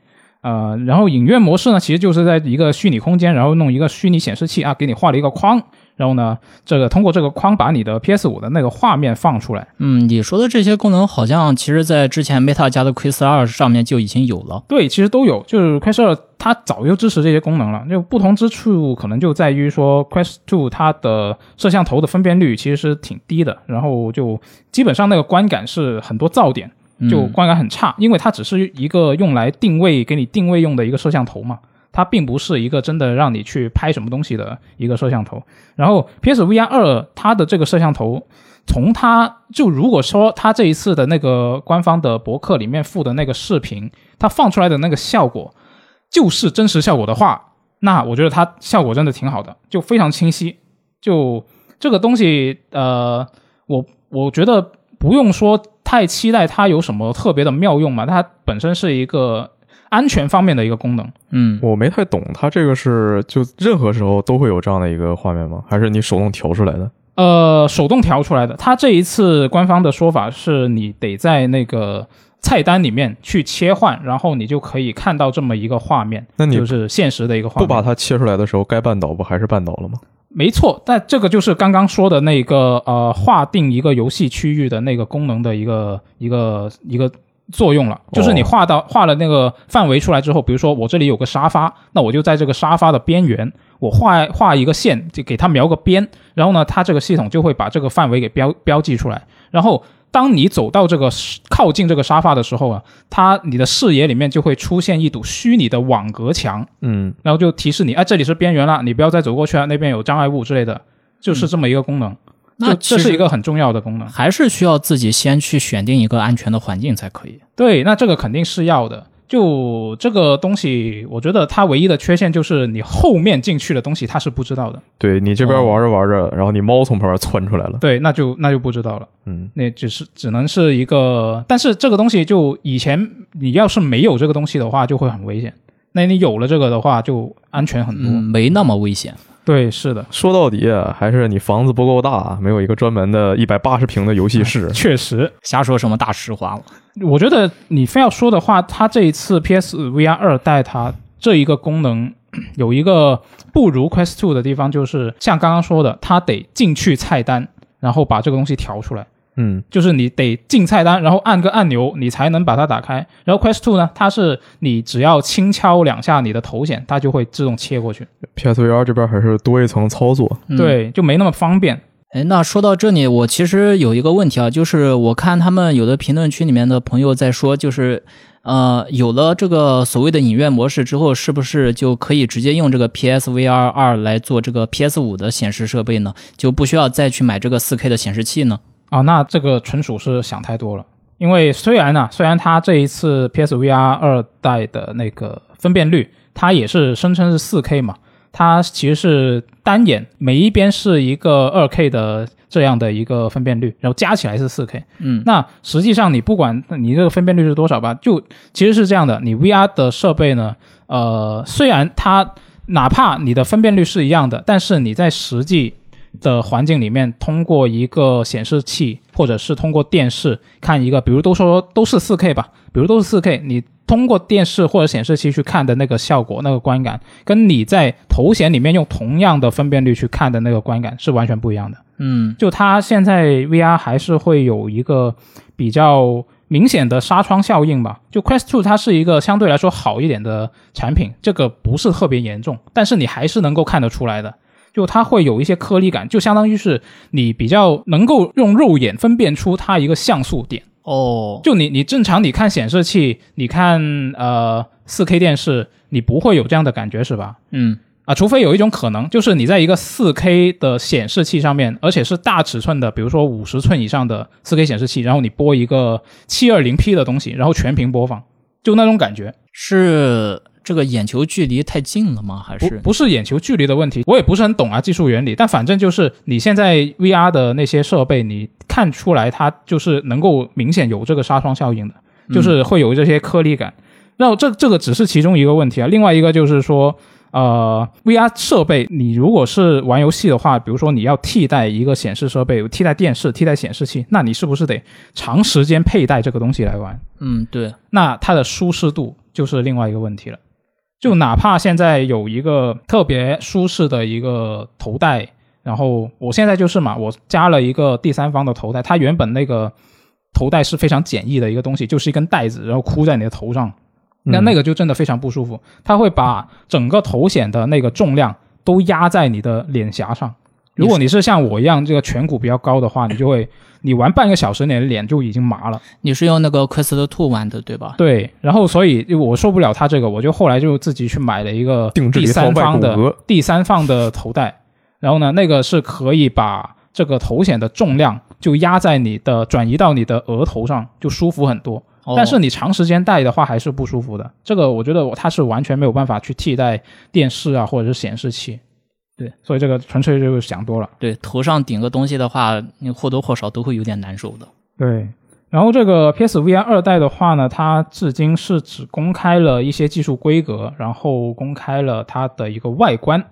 呃，然后影院模式呢，其实就是在一个虚拟空间，然后弄一个虚拟显示器啊，给你画了一个框。然后呢，这个通过这个框把你的 PS 五的那个画面放出来。嗯，你说的这些功能好像其实在之前 Meta 家的 Quest 二上面就已经有了。对，其实都有，就是 Quest 二它早就支持这些功能了。就不同之处可能就在于说 Quest Two 它的摄像头的分辨率其实是挺低的，然后就基本上那个观感是很多噪点，就观感很差，因为它只是一个用来定位给你定位用的一个摄像头嘛。它并不是一个真的让你去拍什么东西的一个摄像头。然后 PSVR 二它的这个摄像头，从它就如果说它这一次的那个官方的博客里面附的那个视频，它放出来的那个效果就是真实效果的话，那我觉得它效果真的挺好的，就非常清晰。就这个东西，呃，我我觉得不用说太期待它有什么特别的妙用嘛，它本身是一个。安全方面的一个功能，嗯，我没太懂，它这个是就任何时候都会有这样的一个画面吗？还是你手动调出来的？呃，手动调出来的。它这一次官方的说法是你得在那个菜单里面去切换，然后你就可以看到这么一个画面。那你就是现实的一个画面。不把它切出来的时候，该绊倒不还是绊倒了吗？没错，但这个就是刚刚说的那个呃，划定一个游戏区域的那个功能的一个一个一个。作用了，就是你画到画了那个范围出来之后，比如说我这里有个沙发，那我就在这个沙发的边缘，我画画一个线，就给它描个边，然后呢，它这个系统就会把这个范围给标标记出来。然后当你走到这个靠近这个沙发的时候啊，它你的视野里面就会出现一堵虚拟的网格墙，嗯，然后就提示你，哎，这里是边缘了，你不要再走过去了，那边有障碍物之类的，就是这么一个功能。那这是一个很重要的功能，还是需要自己先去选定一个安全的环境才可以。对，那这个肯定是要的。就这个东西，我觉得它唯一的缺陷就是你后面进去的东西它是不知道的。对你这边玩着玩着，然后你猫从旁边窜出来了。对，那就那就不知道了。嗯，那只是只能是一个，但是这个东西就以前你要是没有这个东西的话，就会很危险。那你有了这个的话，就安全很多，没那么危险。对，是的。说到底还是你房子不够大，没有一个专门的一百八十平的游戏室。(laughs) 确实，瞎说什么大实话了。我觉得你非要说的话，它这一次 PSVR 二代它这一个功能有一个不如 Quest Two 的地方，就是像刚刚说的，它得进去菜单，然后把这个东西调出来。嗯，就是你得进菜单，然后按个按钮，你才能把它打开。然后 Quest Two 呢，它是你只要轻敲两下你的头显，它就会自动切过去。PSVR 这边还是多一层操作，对，就没那么方便。哎，那说到这里，我其实有一个问题啊，就是我看他们有的评论区里面的朋友在说，就是呃，有了这个所谓的影院模式之后，是不是就可以直接用这个 PSVR 二来做这个 PS 五的显示设备呢？就不需要再去买这个 4K 的显示器呢？啊，那这个纯属是想太多了。因为虽然呢，虽然它这一次 PSVR 二代的那个分辨率，它也是声称是四 K 嘛，它其实是单眼每一边是一个二 K 的这样的一个分辨率，然后加起来是四 K。嗯，那实际上你不管你这个分辨率是多少吧，就其实是这样的，你 VR 的设备呢，呃，虽然它哪怕你的分辨率是一样的，但是你在实际的环境里面，通过一个显示器或者是通过电视看一个，比如都说都是四 K 吧，比如都是四 K，你通过电视或者显示器去看的那个效果、那个观感，跟你在头显里面用同样的分辨率去看的那个观感是完全不一样的。嗯就它现在 VR 还是会有一个比较明显的纱窗效应吧。就 Quest Two 它是一个相对来说好一点的产品，这个不是特别严重，但是你还是能够看得出来的。就它会有一些颗粒感，就相当于是你比较能够用肉眼分辨出它一个像素点。哦，就你你正常你看显示器，你看呃四 K 电视，你不会有这样的感觉是吧？嗯啊，除非有一种可能，就是你在一个四 K 的显示器上面，而且是大尺寸的，比如说五十寸以上的四 K 显示器，然后你播一个七二零 P 的东西，然后全屏播放，就那种感觉。是这个眼球距离太近了吗？还是不是眼球距离的问题，我也不是很懂啊技术原理，但反正就是你现在 VR 的那些设备，你看出来它就是能够明显有这个纱窗效应的，就是会有这些颗粒感。那这这个只是其中一个问题啊，另外一个就是说。呃，VR 设备，你如果是玩游戏的话，比如说你要替代一个显示设备，替代电视，替代显示器，那你是不是得长时间佩戴这个东西来玩？嗯对，那它的舒适度就是另外一个问题了。就哪怕现在有一个特别舒适的一个头戴，然后我现在就是嘛，我加了一个第三方的头戴，它原本那个头戴是非常简易的一个东西，就是一根带子，然后箍在你的头上，那那个就真的非常不舒服，它会把整个头显的那个重量都压在你的脸颊上。如果你是像我一样这个颧骨比较高的话，你就会你玩半个小时，你的脸就已经麻了。你是用那个 Quest Two 玩的对吧？对，然后所以我受不了它这个，我就后来就自己去买了一个第三方的，第三方的头戴，然后呢，那个是可以把这个头显的重量就压在你的转移到你的额头上，就舒服很多。哦但是你长时间戴的话还是不舒服的。这个我觉得它是完全没有办法去替代电视啊或者是显示器。对，所以这个纯粹就是想多了。对头上顶个东西的话，你或多或少都会有点难受的。对，然后这个 PSVR 二代的话呢，它至今是只公开了一些技术规格，然后公开了它的一个外观，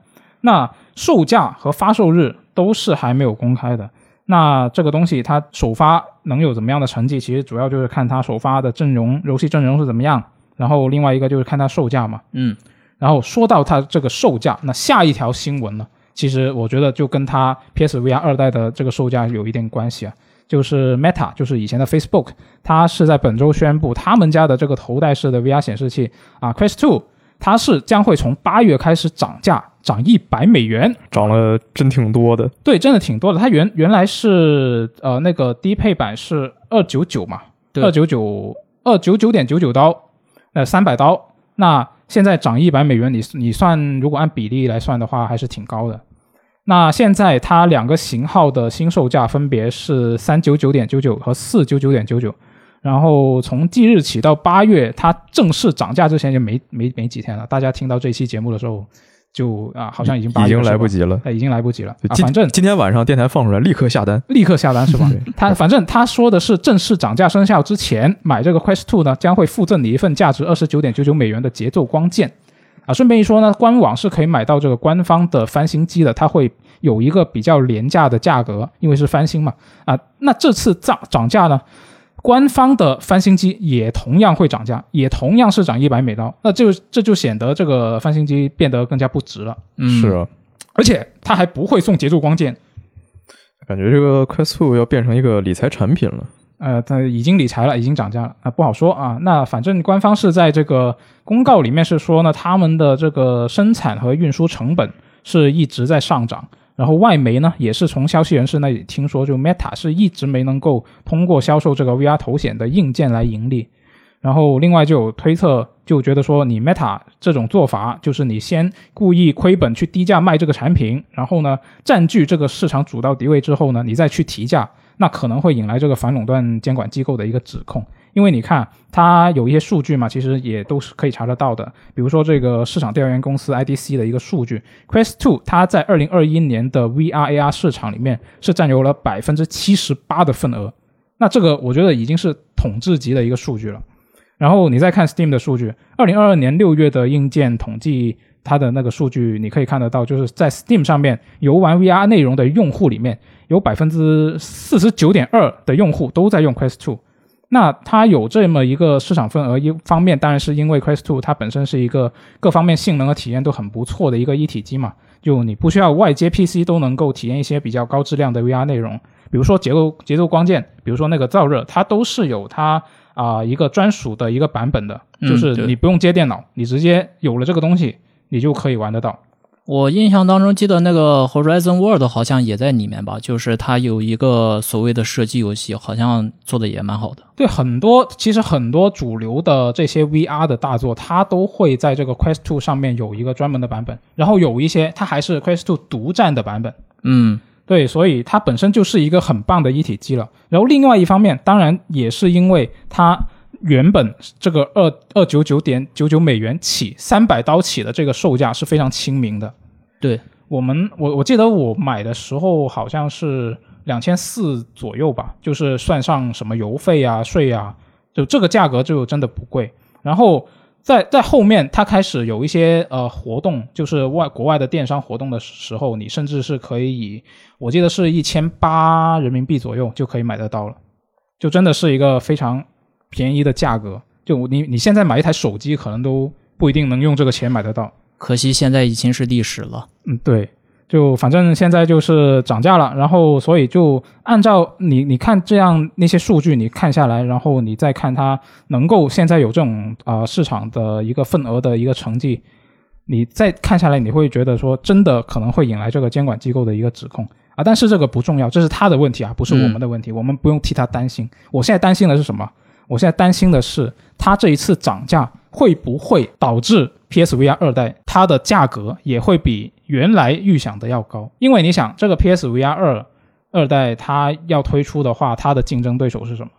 那售价和发售日都是还没有公开的。那这个东西它首发能有怎么样的成绩，其实主要就是看它首发的阵容、游戏阵容是怎么样，然后另外一个就是看它售价嘛。嗯，然后说到它这个售价，那下一条新闻呢，其实我觉得就跟它 PSVR 二代的这个售价有一点关系啊。就是 Meta，就是以前的 Facebook，它是在本周宣布他们家的这个头戴式的 VR 显示器啊，Quest Two，它是将会从八月开始涨价，涨一百美元。涨了真挺多的。对，真的挺多的。它原原来是呃那个低配版是二九九嘛，对二九九二九九点九九刀，呃三百刀。那现在涨一百美元，你你算如果按比例来算的话，还是挺高的。那现在它两个型号的新售价分别是三九九点九九和四九九点九九，然后从即日起到八月，它正式涨价之前就没没没几天了。大家听到这期节目的时候，就啊好像已经八已经来不及了。哎，已经来不及了啊！反正今天晚上电台放出来，立刻下单。立刻下单是吧对？他反正他说的是正式涨价生效之前买这个 Quest Two 呢，将会附赠你一份价值二十九点九九美元的节奏光剑啊。顺便一说呢，官网是可以买到这个官方的翻新机的，它会有一个比较廉价的价格，因为是翻新嘛啊。那这次涨涨价呢？官方的翻新机也同样会涨价，也同样是涨一百美刀，那就这就显得这个翻新机变得更加不值了，嗯，是啊，而且它还不会送节奏光剑，感觉这个 Quest Two 要变成一个理财产品了。呃，它已经理财了，已经涨价了啊、不好说啊。那反正官方是在这个公告里面是说呢，他们的这个生产和运输成本是一直在上涨。然后外媒呢，也是从消息人士那里听说，就 Meta 是一直没能够通过销售这个 VR 头显的硬件来盈利。然后另外就有推测，就觉得说你 Meta 这种做法，就是你先故意亏本去低价卖这个产品，然后呢占据这个市场主导地位之后呢，你再去提价，那可能会引来这个反垄断监管机构的一个指控。因为你看它有一些数据嘛，其实也都是可以查得到的。比如说这个市场调研公司 IDC 的一个数据，Quest Two 它在二零二一年的 VR AR 市场里面是占有了百分之七十八的份额。那这个我觉得已经是统治级的一个数据了。然后你再看 Steam 的数据，二零二二年六月的硬件统计，它的那个数据你可以看得到，就是在 Steam 上面游玩 VR 内容的用户里面，有百分之四十九点二的用户都在用 Quest Two。那它有这么一个市场份额，一方面当然是因为 Quest Two 它本身是一个各方面性能和体验都很不错的一个一体机嘛，就你不需要外接 PC 都能够体验一些比较高质量的 VR 内容，比如说节奏节奏光剑，比如说那个燥热，它都是有它啊、一个专属的一个版本的，就是你不用接电脑，你直接有了这个东西，你就可以玩得到。我印象当中记得那个 Horizon World 好像也在里面吧，就是它有一个所谓的射击游戏，好像做的也蛮好的。对很多，其实很多主流的这些 VR 的大作，它都会在这个 Quest Two 上面有一个专门的版本，然后有一些它还是 Quest Two 独占的版本。嗯，对，所以它本身就是一个很棒的一体机了。然后另外一方面，当然也是因为它原本这个二二九九点九九美元起，三百刀起的这个售价是非常亲民的。对，我们我我记得我买的时候好像是两千四左右吧，就是算上什么邮费啊、税啊，就这个价格就真的不贵。然后在在后面，它开始有一些呃活动，就是外国外的电商活动的时候，你甚至是可以以我记得是一千八人民币左右就可以买得到了，就真的是一个非常便宜的价格。就你你现在买一台手机，可能都不一定能用这个钱买得到。可惜现在已经是历史了。嗯，对，就反正现在就是涨价了，然后所以就按照你你看这样那些数据，你看下来，然后你再看它能够现在有这种啊、呃市场的一个份额的一个成绩，你再看下来，你会觉得说真的可能会引来这个监管机构的一个指控啊，但是这个不重要，这是他的问题啊，不是我们的问题，我们不用替他担心。我现在担心的是什么？我现在担心的是，它这一次涨价会不会导致 PSVR 二代它的价格也会比原来预想的要高？因为你想，这个 PSVR 二二代它要推出的话，它的竞争对手是什么？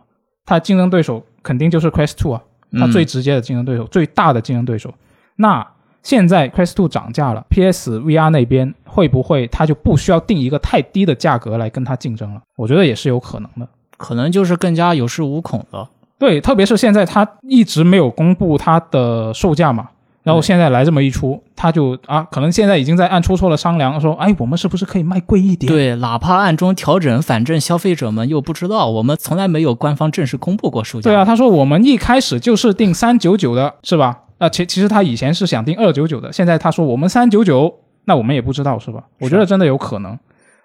它的竞争对手肯定就是 Quest Two 啊，它嗯最直接的竞争对手，最大的竞争对手。那现在 Quest Two 涨价了，PSVR 那边会不会它就不需要定一个太低的价格来跟它竞争了？我觉得也是有可能的。可能就是更加有恃无恐了。对，特别是现在它一直没有公布它的售价嘛，然后现在来这么一出，他就啊，可能现在已经在暗戳戳的商量说，哎，我们是不是可以卖贵一点？对，哪怕暗中调整，反正消费者们又不知道，我们从来没有官方正式公布过售价。对啊，，他说我们一开始就是定三九九的，是吧？啊，其其实他以前是想定二九九的，现在他说我们三九九，那我们也不知道是吧？我觉得真的有可能。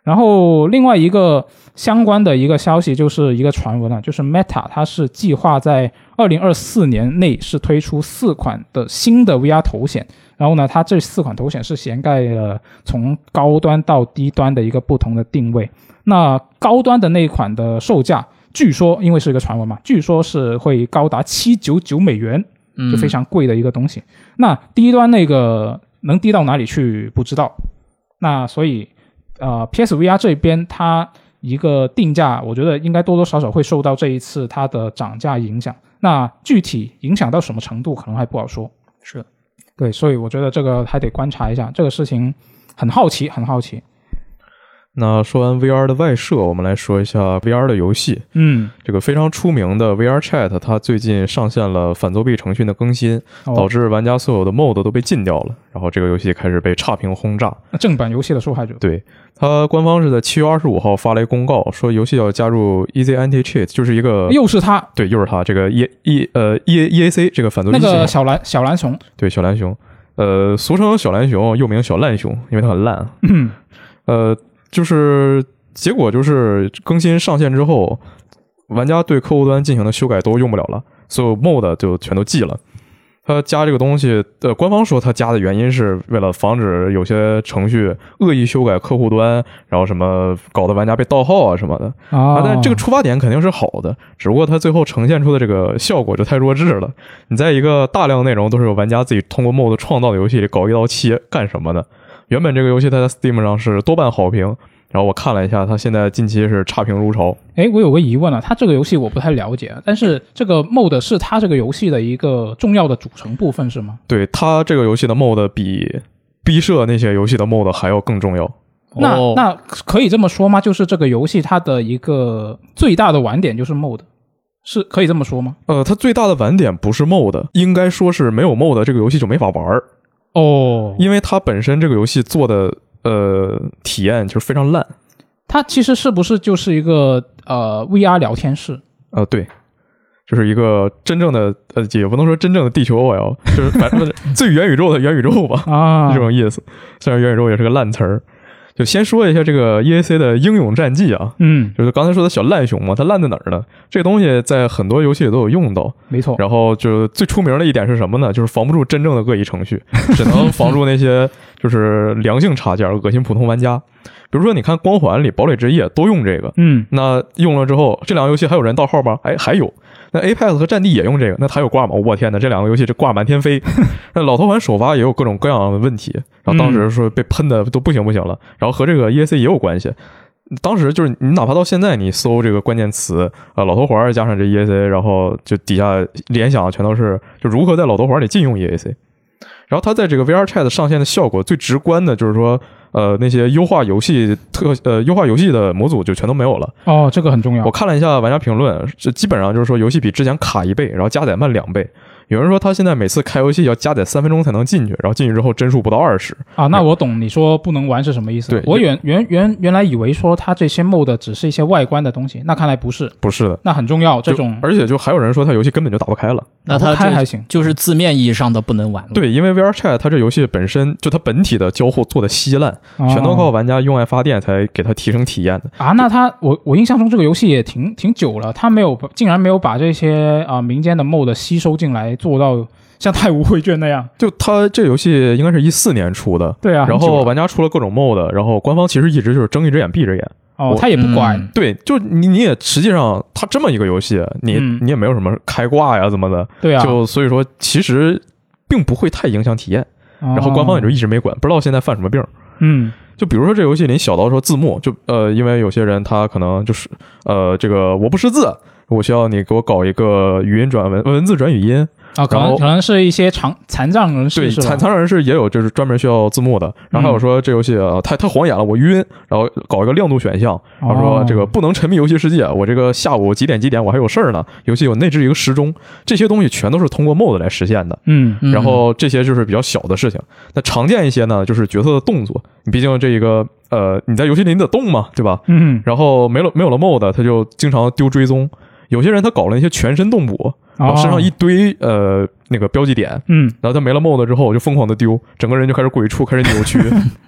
然后另外一个相关的一个消息就是一个传闻啊，就是 Meta 它是计划在二零二四年内是推出四款的新的 VR 头显，然后呢，它这四款头显是涵盖了从高端到低端的一个不同的定位。那高端的那一款的售价，据说因为是一个传闻嘛，据说是会高达七九九美元，嗯，就非常贵的一个东西。那低端那个能低到哪里去不知道。那所以呃，PSVR 这边它一个定价，我觉得应该多多少少会受到这一次它的涨价影响。那具体影响到什么程度，可能还不好说。是对，所以我觉得这个还得观察一下，这个事情很好奇，很好奇。那说完 VR 的外设，我们来说一下 VR 的游戏。嗯，这个非常出名的 VR Chat，它最近上线了反作弊程序的更新，哦导致玩家所有的 mod 都被禁掉了，然后这个游戏开始被差评轰炸。正版游戏的受害者。对它官方是在七月二十五号发了一公告，说游戏要加入 Easy Anti Cheat，就是一个又是他对，又是它这个 E E 呃 E E A C 这个反作弊那个小蓝小蓝熊，对小蓝熊，呃，俗称小蓝熊，又名小烂熊，因为它很烂。嗯呃，就是结果就是更新上线之后，玩家对客户端进行的修改都用不了了，所有 mod 就全都记了。他加这个东西，呃，官方说他加的原因是为了防止有些程序恶意修改客户端，然后什么搞得玩家被盗号啊什么的啊啊。但这个出发点肯定是好的，只不过它最后呈现出的这个效果就太弱智了。你在一个大量内容都是由玩家自己通过 mod 创造的游戏里搞一刀切干什么呢？原本这个游戏它在 Steam 上是多半好评，然后我看了一下，它现在近期是差评如潮。哎，我有个疑问啊，它这个游戏我不太了解，但是这个 mod 是它这个游戏的一个重要的组成部分是吗？对它这个游戏的 mod 比逼社那些游戏的 mod 还要更重要。那、哦那可以这么说吗？就是这个游戏它的一个最大的玩点就是 mod，是可以这么说吗？呃，它最大的玩点不是 mod，应该说是没有 mod 这个游戏就没法玩儿，哦，因为它本身这个游戏做的呃体验就是非常烂。它其实是不是就是一个呃 VR 聊天室？呃，对，就是一个真正的呃，也不能说真正的地球 OL，就是反正 (laughs) 最元宇宙的元宇宙吧，啊，这种意思。虽然元宇宙也是个烂词儿，就先说一下这个 EAC 的英勇战绩啊，嗯，就是刚才说的小烂熊嘛，它烂在哪儿呢？这个东西在很多游戏里都有用到，没错，然后就最出名的一点是什么呢？就是防不住真正的恶意程序，(laughs) 只能防住那些 (laughs) 就是良性插件，恶心普通玩家。比如说，你看《光环》里《堡垒之夜》都用这个，嗯，那用了之后，这两个游戏还有人盗号吗？哎，还有。那 Apex 和战地也用这个，那它有挂吗？我天哪，这两个游戏这挂满天飞。(laughs) 那老头环首发也有各种各样的问题，然后当时说被喷的都不行不行了，然后和这个 EAC 也有关系。当时就是你哪怕到现在，你搜这个关键词啊，老头环加上这 EAC，然后就底下联想全都是就如何在老头环里禁用 EAC。然后它在这个 VR Chat 上线的效果最直观的就是说，呃，那些优化游戏特呃优化游戏的模组就全都没有了。哦，这个很重要我。看了一下玩家评论，这基本上就是说游戏比之前卡一倍，然后加载慢两倍。有人说他现在每次开游戏要加载三分钟才能进去，然后进去之后帧数不到二十。啊，那我懂你说不能玩是什么意思。对我原原原原来以为说它这些 mod 只是一些外观的东西，那看来不是，不是的，那很重要。这种而且就还有人说他游戏根本就打不开了。那它这开还行。就是字面意义上的不能玩了。对，因为 VR Chat 它这游戏本身就它本体的交互做的稀烂，全都靠哦玩家用爱发电才给它提升体验的。啊，那他我我印象中这个游戏也挺挺久了，他没有竟然没有把这些啊、民间的 mod 吸收进来，做到像太无绘卷那样。就它这游戏应该是一四年出的，对啊，然后玩家出了各种 mod，然后官方其实一直就是睁一只眼闭一只眼。哦，他也不管。嗯对，就你你也实际上它这么一个游戏，你、嗯你也没有什么开挂呀怎么的，对啊，就所以说其实并不会太影响体验。然后官方也就哦一直没管，不知道现在犯什么病。嗯就比如说这游戏里小到说字幕，就呃，因为有些人他可能就是呃，这个我不识字，我需要你给我搞一个语音转文文字转语音。啊，可能可能是一些残残障人士对，残残障人士也有就是专门需要字幕的。然后还有说这游戏啊，太太晃眼了，我晕，然后搞一个亮度选项，然后说哦这个不能沉迷游戏世界，我这个下午几点几点我还有事儿呢。游戏有内置一个时钟，这些东西全都是通过 mod 来实现的。嗯嗯然后这些就是比较小的事情。那常见一些呢，就是角色的动作。你毕竟这一个呃，你在游戏里你得动嘛，对吧？嗯，然后没了没有了 mod，他就经常丢追踪。有些人他搞了一些全身动捕，然后身上一哦堆呃那个标记点，嗯然后他没了 mod 之后我就疯狂的丢，整个人就开始鬼畜，开始扭曲。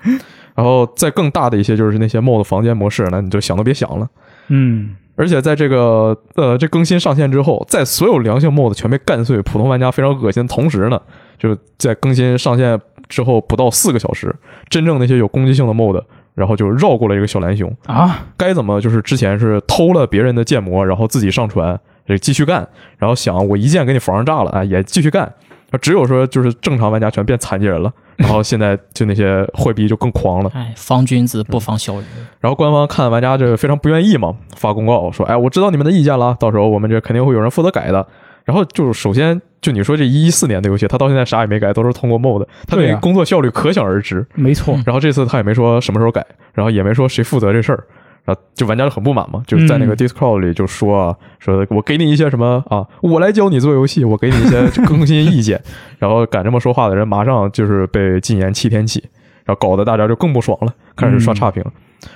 (laughs) 然后再更大的一些就是那些 mod 房间模式，那你就想都别想了。嗯而且在这个呃这更新上线之后，在所有良性 mod 全被干碎，普通玩家非常恶心。同时呢，就是在更新上线之后不到四个小时，真正那些有攻击性的 mod，然后就绕过了一个小蓝熊。啊，该怎么就是之前是偷了别人的建模，然后自己上传，这继续干，然后想我一键给你防上炸了，哎，也继续干。只有说就是正常玩家全变残疾人了，然后现在就那些坏逼就更狂了。哎，防君子不防小人。然后官方看玩家这个非常不愿意嘛，发公告说，哎，我知道你们的意见了，到时候我们这肯定会有人负责改的。然后就是首先就你说这一四年的游戏，他到现在啥也没改，都是通过 mod，他对工作效率可想而知。没错，然后这次他也没说什么时候改，然后也没说谁负责这事儿，然后就玩家就很不满嘛，就是在那个嗯 Discord 里就说啊，说我给你一些什么啊，我来教你做游戏，我给你一些更新意见，(laughs) 然后敢这么说话的人马上就是被禁言七天起，然后搞得大家就更不爽了，开始刷差评。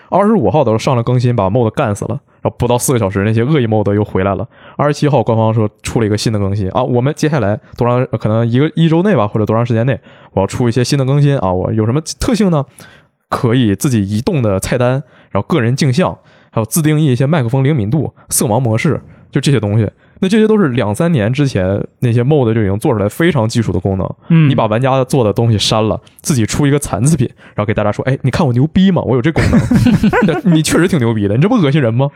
二十五号的时候上了更新，把 mod 干死了，然后不到四个小时，那些恶意 mod 又回来了。二十七号官方说出了一个新的更新啊，我们接下来多长可能一个一周内吧，或者多长时间内，我要出一些新的更新啊，我有什么特性呢？可以自己移动的菜单，然后个人镜像，还有自定义一些麦克风灵敏度、色盲模式，就这些东西。那这些都是两三年之前那些 mod 就已经做出来非常基础的功能。嗯，你把玩家做的东西删了，自己出一个残次品，然后给大家说：“哎，你看我牛逼吗？我有这功能。(laughs) 那你确实挺牛逼的，你这不恶心人吗？”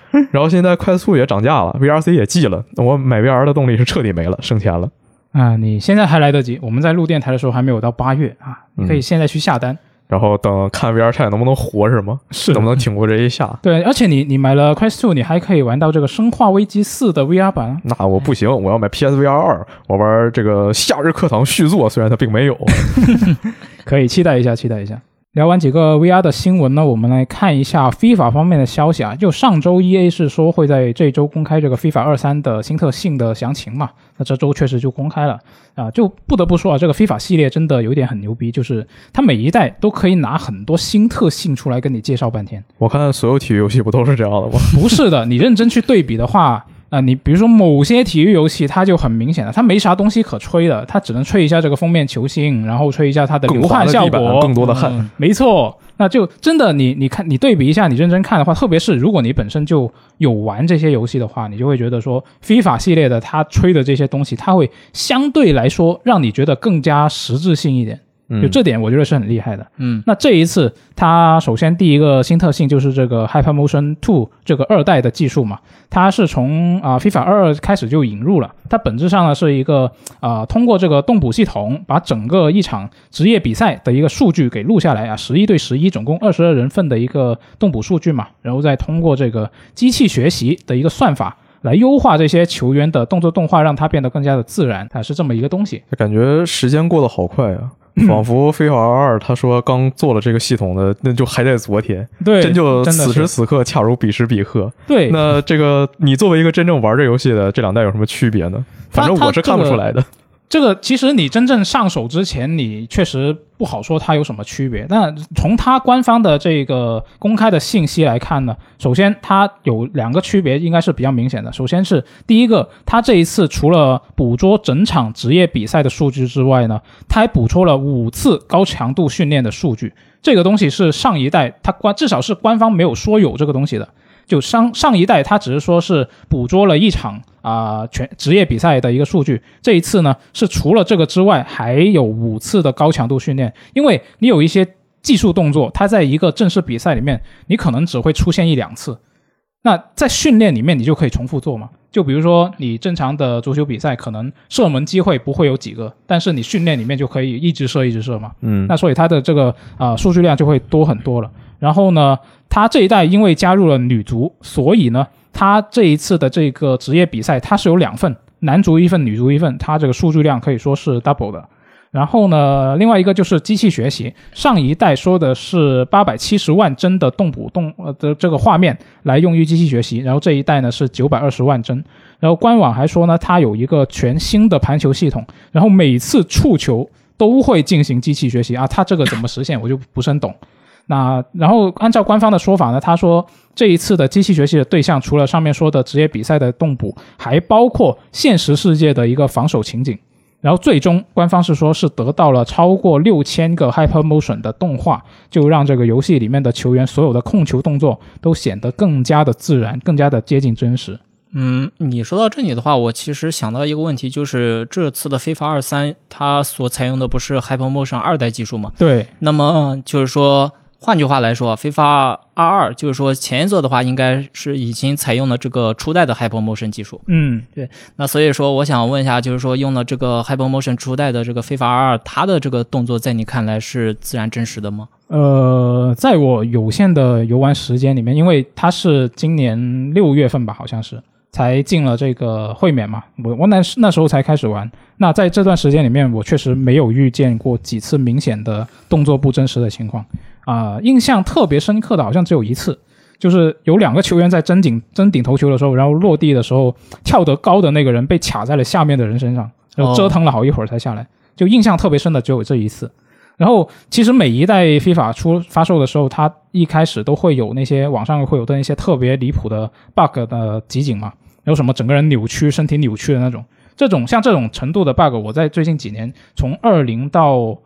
(laughs) 然后现在快速也涨价了，VRC 也寄了，我买 VR 的动力是彻底没了，省钱了。啊，你现在还来得及，我们在录电台的时候还没有到八月啊，你可以现在去下单。然后等看 VR 菜能不能活是吗？是能不能挺过这一下？对，而且你你买了 Quest Two，你还可以玩到这个《生化危机四》的 VR 版啊。那我不行，我要买 PSVR 二，我玩这个夏日课堂续作，虽然它并没有。(laughs) 可以期待一下，期待一下。聊完几个 VR 的新闻呢，我们来看一下 FIFA 方面的消息啊。就上周 EA 是说会在这周公开这个 FIFA 二三的新特性的详情嘛，那这周确实就公开了啊。就不得不说啊，这个 FIFA 系列真的有一点很牛逼，就是它每一代都可以拿很多新特性出来跟你介绍半天。我看所有体育游戏不都是这样的吗？不是的，你认真去对比的话，啊、你比如说某些体育游戏，它就很明显了，它没啥东西可吹的，它只能吹一下这个封面球星，然后吹一下它的流汗效果，更多的汗。嗯没错，那就真的你你看你对比一下，你认真看的话，特别是如果你本身就有玩这些游戏的话，你就会觉得说，FIFA 系列的它吹的这些东西，它会相对来说让你觉得更加实质性一点。嗯就这点，我觉得是很厉害的。嗯那这一次，它首先第一个新特性就是这个 HyperMotion Two 这个二代的技术嘛，它是从啊、FIFA 二开始就引入了。它本质上呢是一个啊、通过这个动捕系统，把整个一场职业比赛的一个数据给录下来啊，十一对十一，总共二十二人份的一个动捕数据嘛，然后再通过这个机器学习的一个算法。来优化这些球员的动作动画，让它变得更加的自然，它是这么一个东西。感觉时间过得好快啊，嗯仿佛《飞法二》他说刚做了这个系统的，那就还在昨天，对，真就此时此刻恰如彼时彼刻。对，那这个你作为一个真正玩这游戏的，这两代有什么区别呢？反正我是看不出来的。这个其实你真正上手之前，你确实不好说它有什么区别。但从它官方的这个公开的信息来看呢，首先它有两个区别，应该是比较明显的。首先是第一个，它这一次除了捕捉整场职业比赛的数据之外呢，它还捕捉了五次高强度训练的数据。这个东西是上一代它官至少是官方没有说有这个东西的。就上上一代，他只是说是捕捉了一场啊、全职业比赛的一个数据。这一次呢，是除了这个之外，还有五次的高强度训练。因为你有一些技术动作，它在一个正式比赛里面，你可能只会出现一两次。那在训练里面，你就可以重复做嘛？就比如说你正常的足球比赛，可能射门机会不会有几个，但是你训练里面就可以一直射一直射嘛。嗯，那所以它的这个啊、呃数据量就会多很多了。然后呢，它这一代因为加入了女足，所以呢，它这一次的这个职业比赛它是有两份，男足一份，女足一份，它这个数据量可以说是 double 的。然后呢，另外一个就是机器学习，上一代说的是八百七十万帧的动捕动呃的这个画面来用于机器学习，然后这一代呢是九百二十万帧。然后官网还说呢，它有一个全新的盘球系统，然后每次触球都会进行机器学习啊，它这个怎么实现我就不是很懂。那然后按照官方的说法呢，他说这一次的机器学习的对象除了上面说的职业比赛的动捕，还包括现实世界的一个防守情景。然后最终官方是说是得到了超过六千个 Hypermotion 的动画，就让这个游戏里面的球员所有的控球动作都显得更加的自然，更加的接近真实。嗯，你说到这里的话，我其实想到一个问题，就是这次的《非法二三》它所采用的不是 HyperMotion 二代技术吗？对，那么就是说，换句话来说，《非法二二》就是说前一座的话，应该是已经采用了这个初代的 HyperMotion 技术。嗯，对那所以说，我想问一下，就是说用了这个 HyperMotion 初代的这个《非法二二》，它的这个动作在你看来是自然真实的吗？呃，在我有限的游玩时间里面，因为它是今年六月份吧，好像是才进了这个会免嘛，我我那那时候才开始玩。那在这段时间里面，我确实没有遇见过几次明显的动作不真实的情况啊、印象特别深刻的好像只有一次。就是有两个球员在争顶争顶头球的时候，然后落地的时候跳得高的那个人被卡在了下面的人身上，然后折腾了好一会儿才下来。就印象特别深的只有这一次。然后其实每一代 FIFA 出发售的时候，它一开始都会有那些网上会有的那些特别离谱的 bug 的集锦嘛，有什么整个人扭曲、身体扭曲的那种。这种像这种程度的 bug，我在最近几年从二零到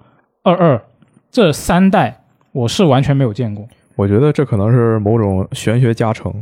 二二这三代我是完全没有见过。我觉得这可能是某种玄学加成，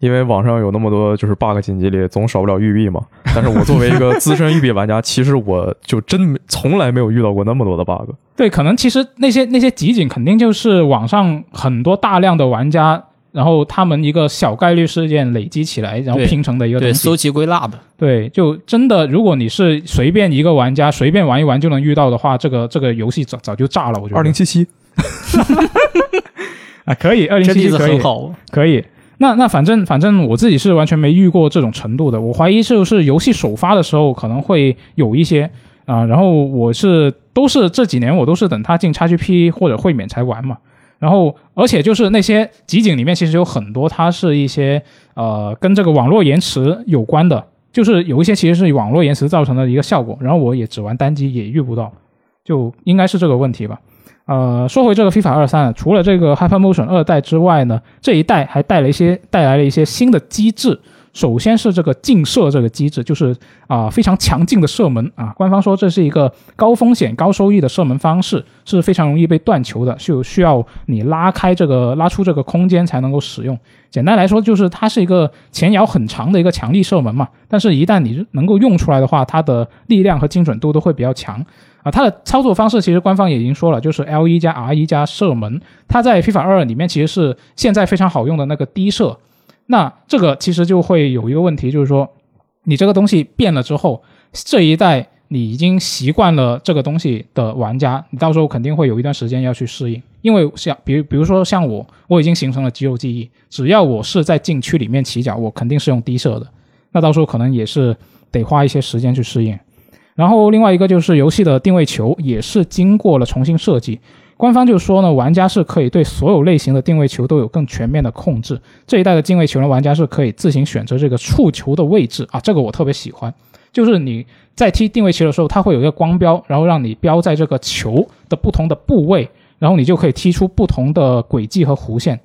因为网上有那么多就是 bug 紧急里总少不了育碧嘛。但是我作为一个资深育碧玩家，(laughs) 其实我就真没从来没有遇到过那么多的 bug。对，可能其实那些那些集锦肯定就是网上很多大量的玩家，然后他们一个小概率事件累积起来，然后对拼成的一个东对，西。搜集归纳的。对，就真的，如果你是随便一个玩家随便玩一玩就能遇到的话，这个这个游戏早早就炸了。我觉得二零七七，(laughs) 啊，可以，二零七七可以很，好。可以。那那反正反正我自己是完全没遇过这种程度的，我怀疑就是游戏首发的时候可能会有一些啊、然后我是都是这几年我都是等它进 XGP 或者会免才玩嘛。然后，而且就是那些集锦里面，其实有很多它是一些呃跟这个网络延迟有关的，就是有一些其实是网络延迟造成的一个效果。然后我也只玩单机，也遇不到，就应该是这个问题吧。呃，说回这个 FIFA 二三，除了这个 HyperMotion 二代之外呢，这一代还带了一些带来了一些新的机制。首先是这个劲射这个机制，就是啊、非常强劲的射门啊。官方说这是一个高风险高收益的射门方式，是非常容易被断球的，是需要你拉开这个拉出这个空间才能够使用。简单来说，就是它是一个前摇很长的一个强力射门嘛，但是一旦你能够用出来的话，它的力量和精准度都会比较强啊。它的操作方式其实官方也已经说了，就是 L 一加 R 一加射门，它在 FIFA 二里面其实是现在非常好用的那个低射。那这个其实就会有一个问题，就是说你这个东西变了之后，这一代你已经习惯了这个东西的玩家，你到时候肯定会有一段时间要去适应。因为像比如比如说像我，我已经形成了肌肉记忆，只要我是在禁区里面起脚，我肯定是用低射的。那到时候可能也是得花一些时间去适应。然后另外一个就是游戏的定位球也是经过了重新设计，官方就说呢，玩家是可以对所有类型的定位球都有更全面的控制。这一代的定位球呢，玩家是可以自行选择这个触球的位置啊，这个我特别喜欢。就是你在踢定位球的时候，它会有一个光标，然后让你标在这个球的不同的部位，然后你就可以踢出不同的轨迹和弧线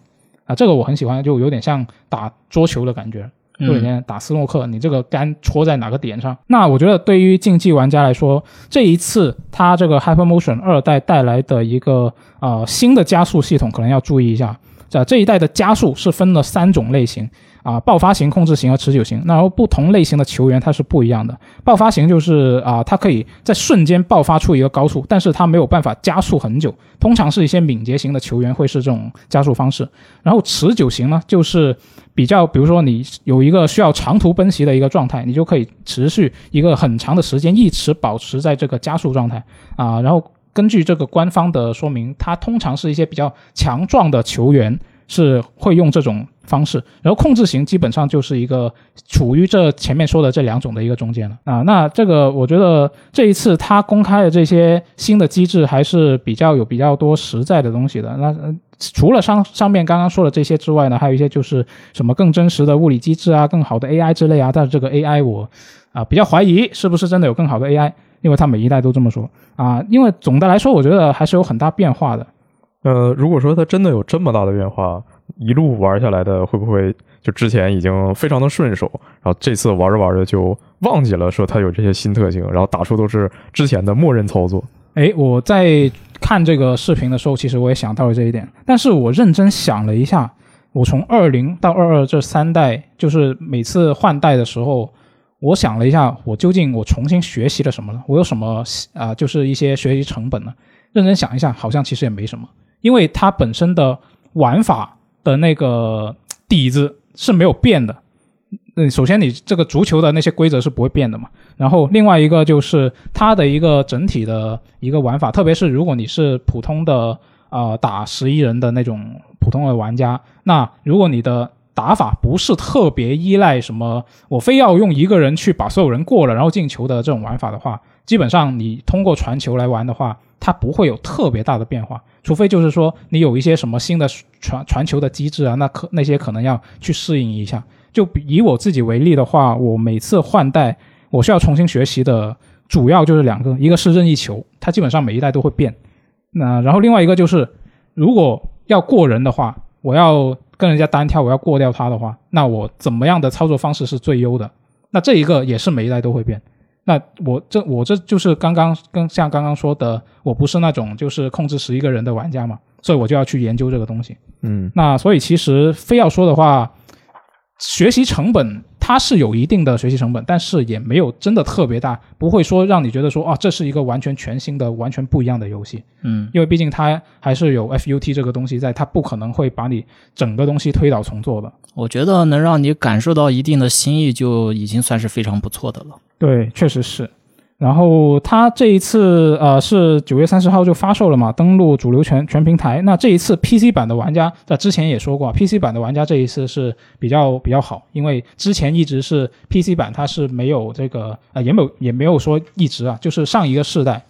啊，这个我很喜欢，就有点像打桌球的感觉。就有点打斯诺克，你这个杆戳在哪个点上？那我觉得对于竞技玩家来说，这一次它这个 Hypermotion 二代带来的一个呃新的加速系统，可能要注意一下。这这一代的加速是分了三种类型啊，爆发型、控制型和持久型。那然后不同类型的球员他是不一样的。爆发型就是啊，他可以在瞬间爆发出一个高速，但是他没有办法加速很久。通常是一些敏捷型的球员会是这种加速方式。然后持久型呢，就是比较，比如说你有一个需要长途奔袭的一个状态，你就可以持续一个很长的时间一直保持在这个加速状态啊。然后根据这个官方的说明，它通常是一些比较强壮的球员是会用这种方式，然后控制型基本上就是一个处于这前面说的这两种的一个中间了啊。那这个我觉得这一次它公开的这些新的机制还是比较有比较多实在的东西的。那、除了上上面刚刚说的这些之外呢，还有一些就是什么更真实的物理机制啊、更好的 AI 之类啊。但是这个 AI 我啊比较怀疑是不是真的有更好的 AI，因为它每一代都这么说啊。因为总的来说，我觉得还是有很大变化的。呃，如果说它真的有这么大的变化，一路玩下来的会不会就之前已经非常的顺手，然后这次玩着玩着就忘记了说它有这些新特性，然后打出都是之前的默认操作？诶，我在看这个视频的时候，其实我也想到了这一点，但是我认真想了一下，我从二零到二二这三代，就是每次换代的时候，我想了一下，我究竟我重新学习了什么呢？我有什么啊、就是一些学习成本呢？认真想一下，好像其实也没什么，因为它本身的玩法的那个底子是没有变的。嗯，首先你这个足球的那些规则是不会变的嘛，然后另外一个就是它的一个整体的一个玩法，特别是如果你是普通的呃打十一人的那种普通的玩家，那如果你的打法不是特别依赖什么，我非要用一个人去把所有人过了然后进球的这种玩法的话，基本上你通过传球来玩的话，它不会有特别大的变化，除非就是说你有一些什么新的传传球的机制啊，那可那些可能要去适应一下。就以我自己为例的话，我每次换代，我需要重新学习的主要就是两个，一个是任意球，它基本上每一代都会变。那然后另外一个就是，如果要过人的话，我要跟人家单挑，我要过掉他的话，那我怎么样的操作方式是最优的？那这一个也是每一代都会变。那我这我这就是刚刚跟像刚刚说的，我不是那种就是控制十一个人的玩家嘛，所以我就要去研究这个东西。嗯，那所以其实非要说的话，学习成本它是有一定的学习成本，但是也没有真的特别大，不会说让你觉得说啊这是一个完全全新的、完全不一样的游戏。嗯，因为毕竟它还是有 FUT 这个东西在，它不可能会把你整个东西推倒重做的。我觉得能让你感受到一定的新意，就已经算是非常不错的了。对，确实是。然后它这一次呃是九月三十号就发售了嘛，登陆主流全全平台。那这一次 PC 版的玩家，在之前也说过，PC 版的玩家这一次是比较比较好，因为之前一直是 PC 版它是没有这个呃也没有也没有说一直啊，就是上一个世代，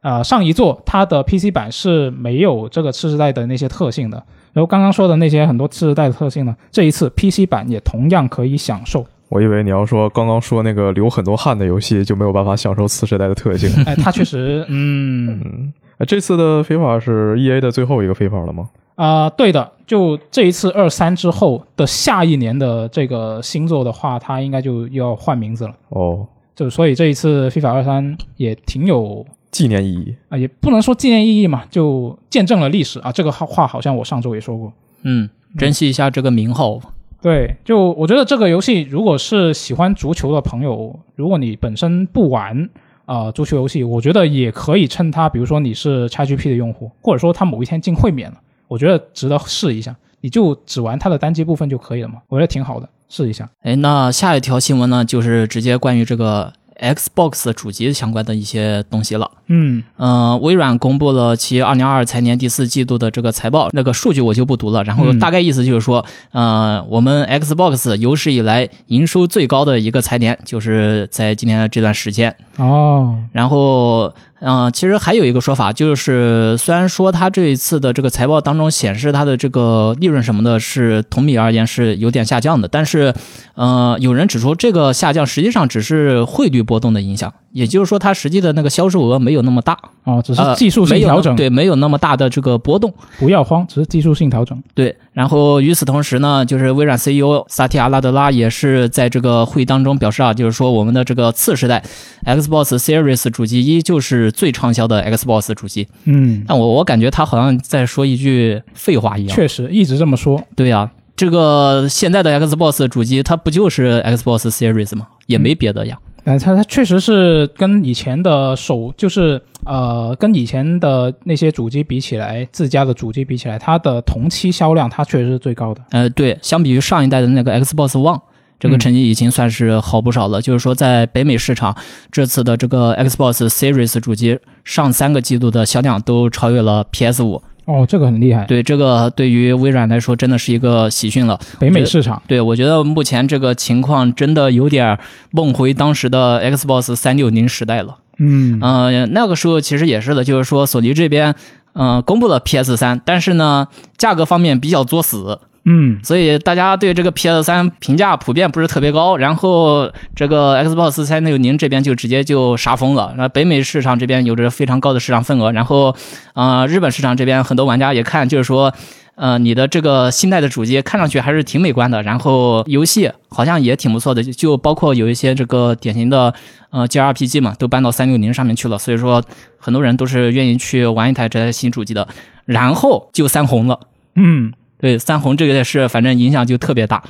啊上一座它的 PC 版是没有这个次世代的那些特性的。然后刚刚说的那些很多次世代的特性呢，这一次 PC 版也同样可以享受。我以为你要说刚刚说那个流很多汗的游戏就没有办法享受次时代的特性。(laughs) 哎，它确实，(laughs) 嗯。这次的非法是 E A 的最后一个非法了吗？啊、对的，就这一次二三之后的下一年的这个星座的话，它应该就要换名字了。哦，就所以这一次 FIFA 二三也挺有纪念意义。啊、也不能说纪念意义嘛，就见证了历史啊。这个话好像我上周也说过。嗯，珍惜一下这个名号。对，就我觉得这个游戏，如果是喜欢足球的朋友，如果你本身不玩啊、足球游戏，我觉得也可以趁它，比如说你是 XGP 的用户，或者说它某一天进会免了，我觉得值得试一下。你就只玩它的单机部分就可以了嘛，我觉得挺好的，试一下。哎，那下一条新闻呢，就是直接关于这个 Xbox 主机相关的一些东西了。嗯嗯，微软公布了其二零二二财年第四季度的这个财报，那个数据我就不读了。然后嗯大概意思就是说，呃，我们 Xbox 有史以来营收最高的一个财年，就是在今年的这段时间。哦，然后，嗯、其实还有一个说法，就是虽然说它这一次的这个财报当中显示它的这个利润什么的是同比而言是有点下降的，但是，呃，有人指出这个下降实际上只是汇率波动的影响，也就是说它实际的那个销售额没有那么大，哦，只是呃技术性调整，对，没有那么大的这个波动。不要慌，只是技术性调整。对，然后与此同时呢，就是微软 CEO 萨提亚拉德拉也是在这个会议当中表示啊，就是说我们的这个次世代 Xbox Series 主机依旧是最畅销的 Xbox 主机。嗯，但我我感觉他好像在说一句废话一样。确实一直这么说。对呀、这个现在的 Xbox 主机它不就是 Xbox Series 吗？也没别的呀。但它它确实是跟以前的手，就是呃，跟以前的那些主机比起来，自家的主机比起来，它的同期销量它确实是最高的。呃，对，相比于上一代的那个 Xbox One，这个成绩已经算是好不少了。就是说，在北美市场，这次的这个 Xbox Series 主机上三个季度的销量都超越了 PS 五。哦，这个很厉害。对，这个对于微软来说真的是一个喜讯了。北美市场，对，我觉得目前这个情况真的有点梦回当时的 Xbox 三六零时代了。嗯，呃，那个时候其实也是的，就是说索尼这边，呃，公布了 PS 三，但是呢，价格方面比较作死，嗯，所以大家对这个 PS 三评价普遍不是特别高。然后这个 Xbox 三六零这边就直接就杀疯了。那北美市场这边有着非常高的市场份额，然后，呃，日本市场这边很多玩家也看，就是说。呃，你的这个新代的主机看上去还是挺美观的，然后游戏好像也挺不错的，就就包括有一些这个典型的呃 JRPG 嘛，都搬到三六零上面去了，所以说很多人都是愿意去玩一台这台新主机的。然后就三红了，嗯，对三红这个也是反正影响就特别大。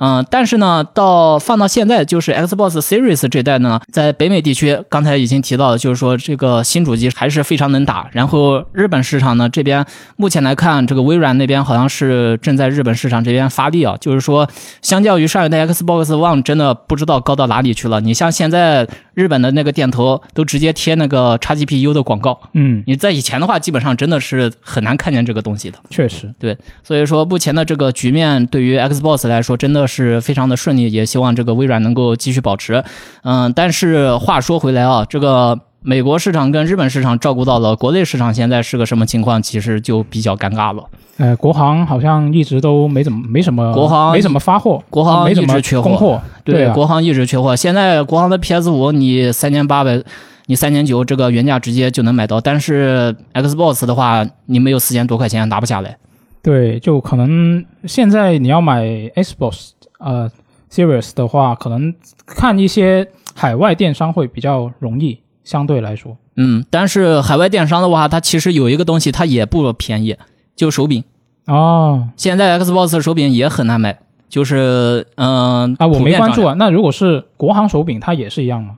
嗯，但是呢，到放到现在，就是 Xbox Series 这代呢，在北美地区，刚才已经提到了，就是说这个新主机还是非常能打。然后日本市场呢，这边目前来看，这个微软那边好像是正在日本市场这边发力啊，就是说，相较于上一代 Xbox One，真的不知道高到哪里去了。你像现在日本的那个店头都直接贴那个 XGPU 的广告，嗯，你在以前的话，基本上真的是很难看见这个东西的。确实，对所以说，目前的这个局面对于 Xbox 来说真的是非常的顺利，也希望这个微软能够继续保持。嗯，但是话说回来啊，这个美国市场跟日本市场照顾到了，国内市场现在是个什么情况，其实就比较尴尬了。呃，国行好像一直都没怎么没什么，国行没怎么发货，国行没怎么一直缺货对啊，国行一直缺货，现在国行的 PS 五你三千八百。你三千九这个原价直接就能买到，但是 Xbox 的话，你没有四千多块钱拿不下来。对，就可能现在你要买 Xbox 呃 Series 的话，可能看一些海外电商会比较容易，相对来说。嗯，但是海外电商的话，它其实有一个东西，它也不便宜，就手柄。哦，现在 Xbox 手柄也很难买，就是嗯、啊，我。没关注啊。那如果是国行手柄，它也是一样吗？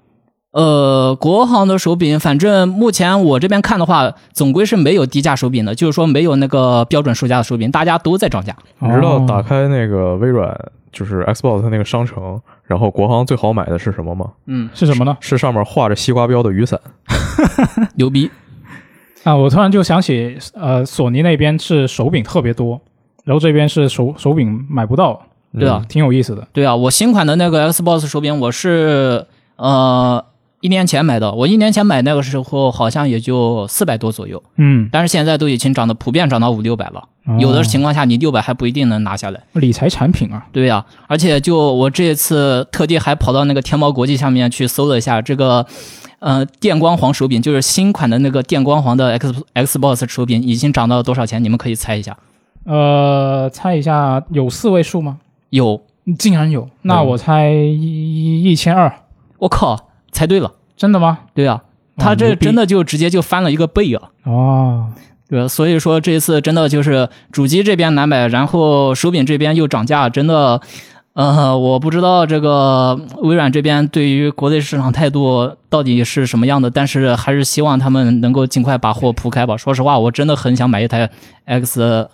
呃，国行的手柄，反正目前我这边看的话，总归是没有低价手柄的，就是说没有那个标准售价的手柄，大家都在涨价。你知道哦打开那个微软就是 Xbox 它那个商城，然后国行最好买的是什么吗？嗯，是什么呢？是上面画着西瓜标的雨伞。(laughs) 牛逼。啊，我突然就想起，呃，索尼那边是手柄特别多，然后这边是手手柄买不到，对啊，挺有意思的。对啊，我新款的那个 Xbox 手柄，我是呃一年前买的，我一年前买那个时候好像也就四百多左右，嗯，但是现在都已经涨的普遍涨到五六百了，有的情况下你六百还不一定能拿下来。哦理财产品啊，对呀、而且就我这次特地还跑到那个天猫国际下面去搜了一下这个，呃，电光黄手柄，就是新款的那个电光黄的 X Xbox 手柄已经涨到了多少钱？你们可以猜一下。呃，猜一下有四位数吗？有，竟然有，那嗯我猜一一千二，我靠，猜对了，真的吗？对啊，他这真的就直接就翻了一个倍啊。哦，对，所以说这一次真的就是主机这边难买，然后手柄这边又涨价，真的，呃，我不知道这个微软这边对于国内市场态度到底是什么样的，但是还是希望他们能够尽快把货铺开吧。说实话，我真的很想买一台 Xbox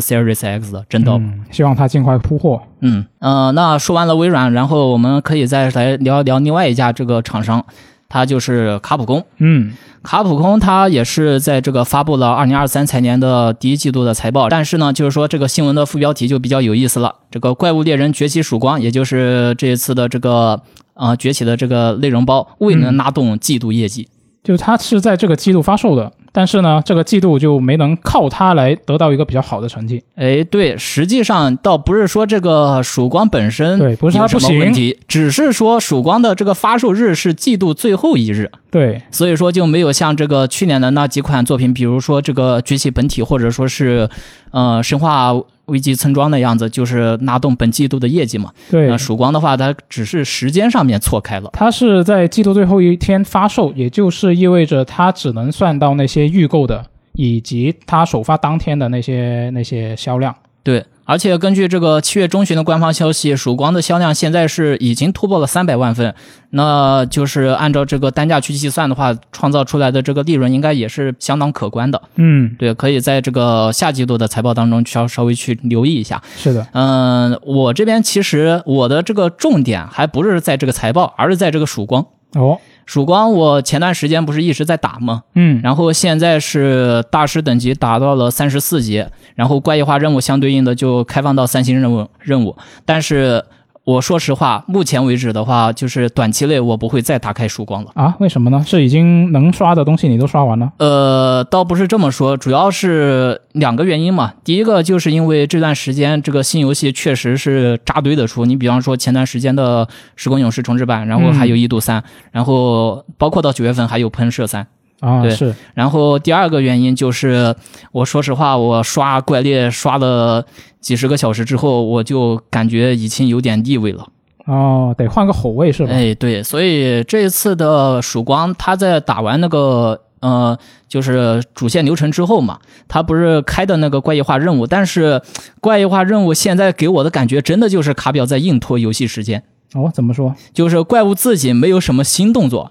Series X 的，真的。嗯，希望它尽快铺货。嗯呃，那说完了微软，然后我们可以再来聊一聊另外一家这个厂商，它就是卡普空。嗯，卡普空它也是在这个发布了二零二三财年的第一季度的财报，但是呢，就是说这个新闻的副标题就比较有意思了。这个《怪物猎人崛起曙光》，也就是这一次的这个呃崛起的这个内容包，未能拉动季度业绩。就它是在这个季度发售的，但是呢，这个季度就没能靠它来得到一个比较好的成绩。哎，对，实际上倒不是说这个曙光本身对不是它有什么不行问题，只是说曙光的这个发售日是季度最后一日。对，所以说就没有像这个去年的那几款作品，比如说这个崛起本体，或者说是呃生化危机村庄的样子，就是拉动本季度的业绩嘛。对那，曙光的话，它只是时间上面错开了。它是在季度最后一天发售，也就是意味着它只能算到那些预购的以及它首发当天的那些那些销量。对，而且根据这个七月中旬的官方消息，曙光的销量现在是已经突破了三百万份，那就是按照这个单价去计算的话，创造出来的这个利润应该也是相当可观的。嗯，对，可以在这个下季度的财报当中稍稍微去留意一下。是的，嗯，我这边其实我的这个重点还不是在这个财报，而是在这个曙光。哦，曙光我前段时间不是一直在打吗？嗯，然后现在是大师等级达到了三十四级，然后怪异化任务相对应的就开放到三星任务任务。但是我说实话，目前为止的话，就是短期内我不会再打开曙光了。啊，为什么呢？是已经能刷的东西你都刷完了？呃，倒不是这么说，主要是两个原因嘛。第一个就是因为这段时间这个新游戏确实是扎堆的出，你比方说前段时间的《时空勇士重置版》，然后还有《异度三》，然后包括到九月份还有《喷射三》。啊，对是，然后第二个原因就是，我说实话，我刷怪猎刷了几十个小时之后，我就感觉已经有点腻味了。哦，得换个口味是吧？哎，对，所以这一次的曙光，他在打完那个呃，就是主线流程之后嘛，他不是开的那个怪异化任务，但是怪异化任务现在给我的感觉真的就是卡表在硬拖游戏时间，哦，怎么说？就是怪物自己没有什么新动作。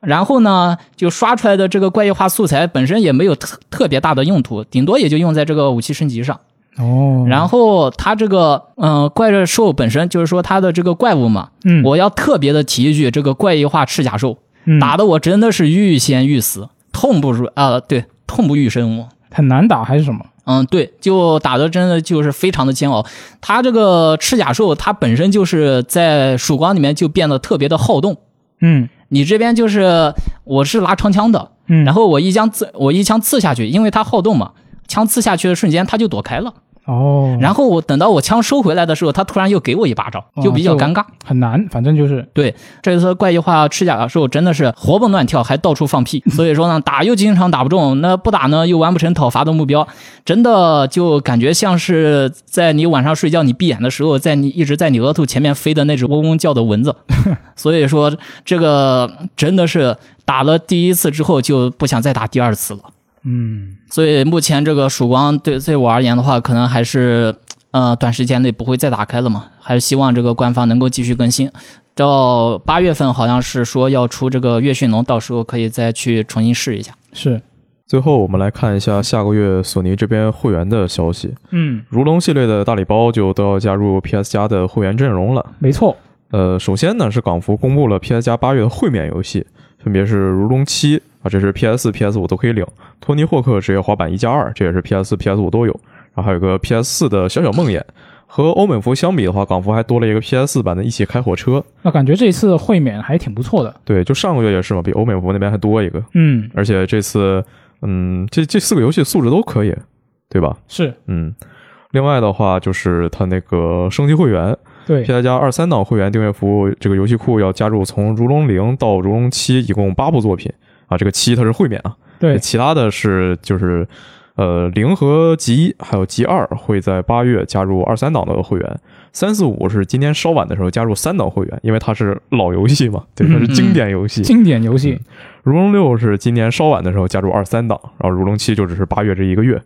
然后呢，就刷出来的这个怪异化素材本身也没有特特别大的用途，顶多也就用在这个武器升级上。哦，然后它这个，嗯、怪兽本身就是说它的这个怪物嘛，嗯，我要特别的提一句，这个怪异化赤甲兽嗯打的我真的是欲仙欲死，痛不如啊、对，痛不欲生。我很难打还是什么？嗯，对，就打的真的就是非常的煎熬。它这个赤甲兽，它本身就是在曙光里面就变得特别的好动。嗯你这边就是我是拿长枪的，嗯，然后我一枪刺我一枪刺下去，因为它好动嘛，枪刺下去的瞬间它就躲开了。哦，然后我等到我枪收回来的时候，他突然又给我一巴掌，就比较尴尬。很难，反正就是对，这次怪异化吃甲的时候真的是活蹦乱跳，还到处放屁。(laughs) 所以说呢，打又经常打不中，那不打呢又完不成讨伐的目标，真的就感觉像是在你晚上睡觉你闭眼的时候，在你一直在你额头前面飞的那只嗡嗡叫的蚊子。(laughs) 所以说这个真的是打了第一次之后就不想再打第二次了。嗯，所以目前这个曙光对对我而言的话，可能还是呃短时间内不会再打开了嘛，还是希望这个官方能够继续更新。到八月份好像是说要出这个月驯龙，到时候可以再去重新试一下。是，最后我们来看一下下个月索尼这边会员的消息，嗯，如龙系列的大礼包就都要加入 PS 加的会员阵容了。没错，呃，首先呢是港服公布了 PS 加八月的会免游戏，分别是《如龙七》啊，这是 PS、PS 五都可以领；托尼霍克职业滑板一加二，这也是 PS、PS 五都有。然后还有个 PS 四的小小梦魇。和欧美服相比的话，港服还多了一个 PS 四版的一起开火车。那感觉这次会免还挺不错的。对，就上个月也是嘛，比欧美服那边还多一个。嗯，而且这次，嗯，这这四个游戏素质都可以，对吧？是嗯。另外的话，就是它那个升级会员，对，PS 加二三档会员订阅服务，这个游戏库要加入从如龙零到如龙七，一共八部作品啊。这个七它是会免啊，对，其他的是就是，呃，零和极还有极二会在八月加入二三档的会员，三四五是今年稍晚的时候加入三档会员，因为它是老游戏嘛，对，它是经典游戏。经典游戏，如龙六是今年稍晚的时候加入二三档，然后如龙七就只是八月这一个月。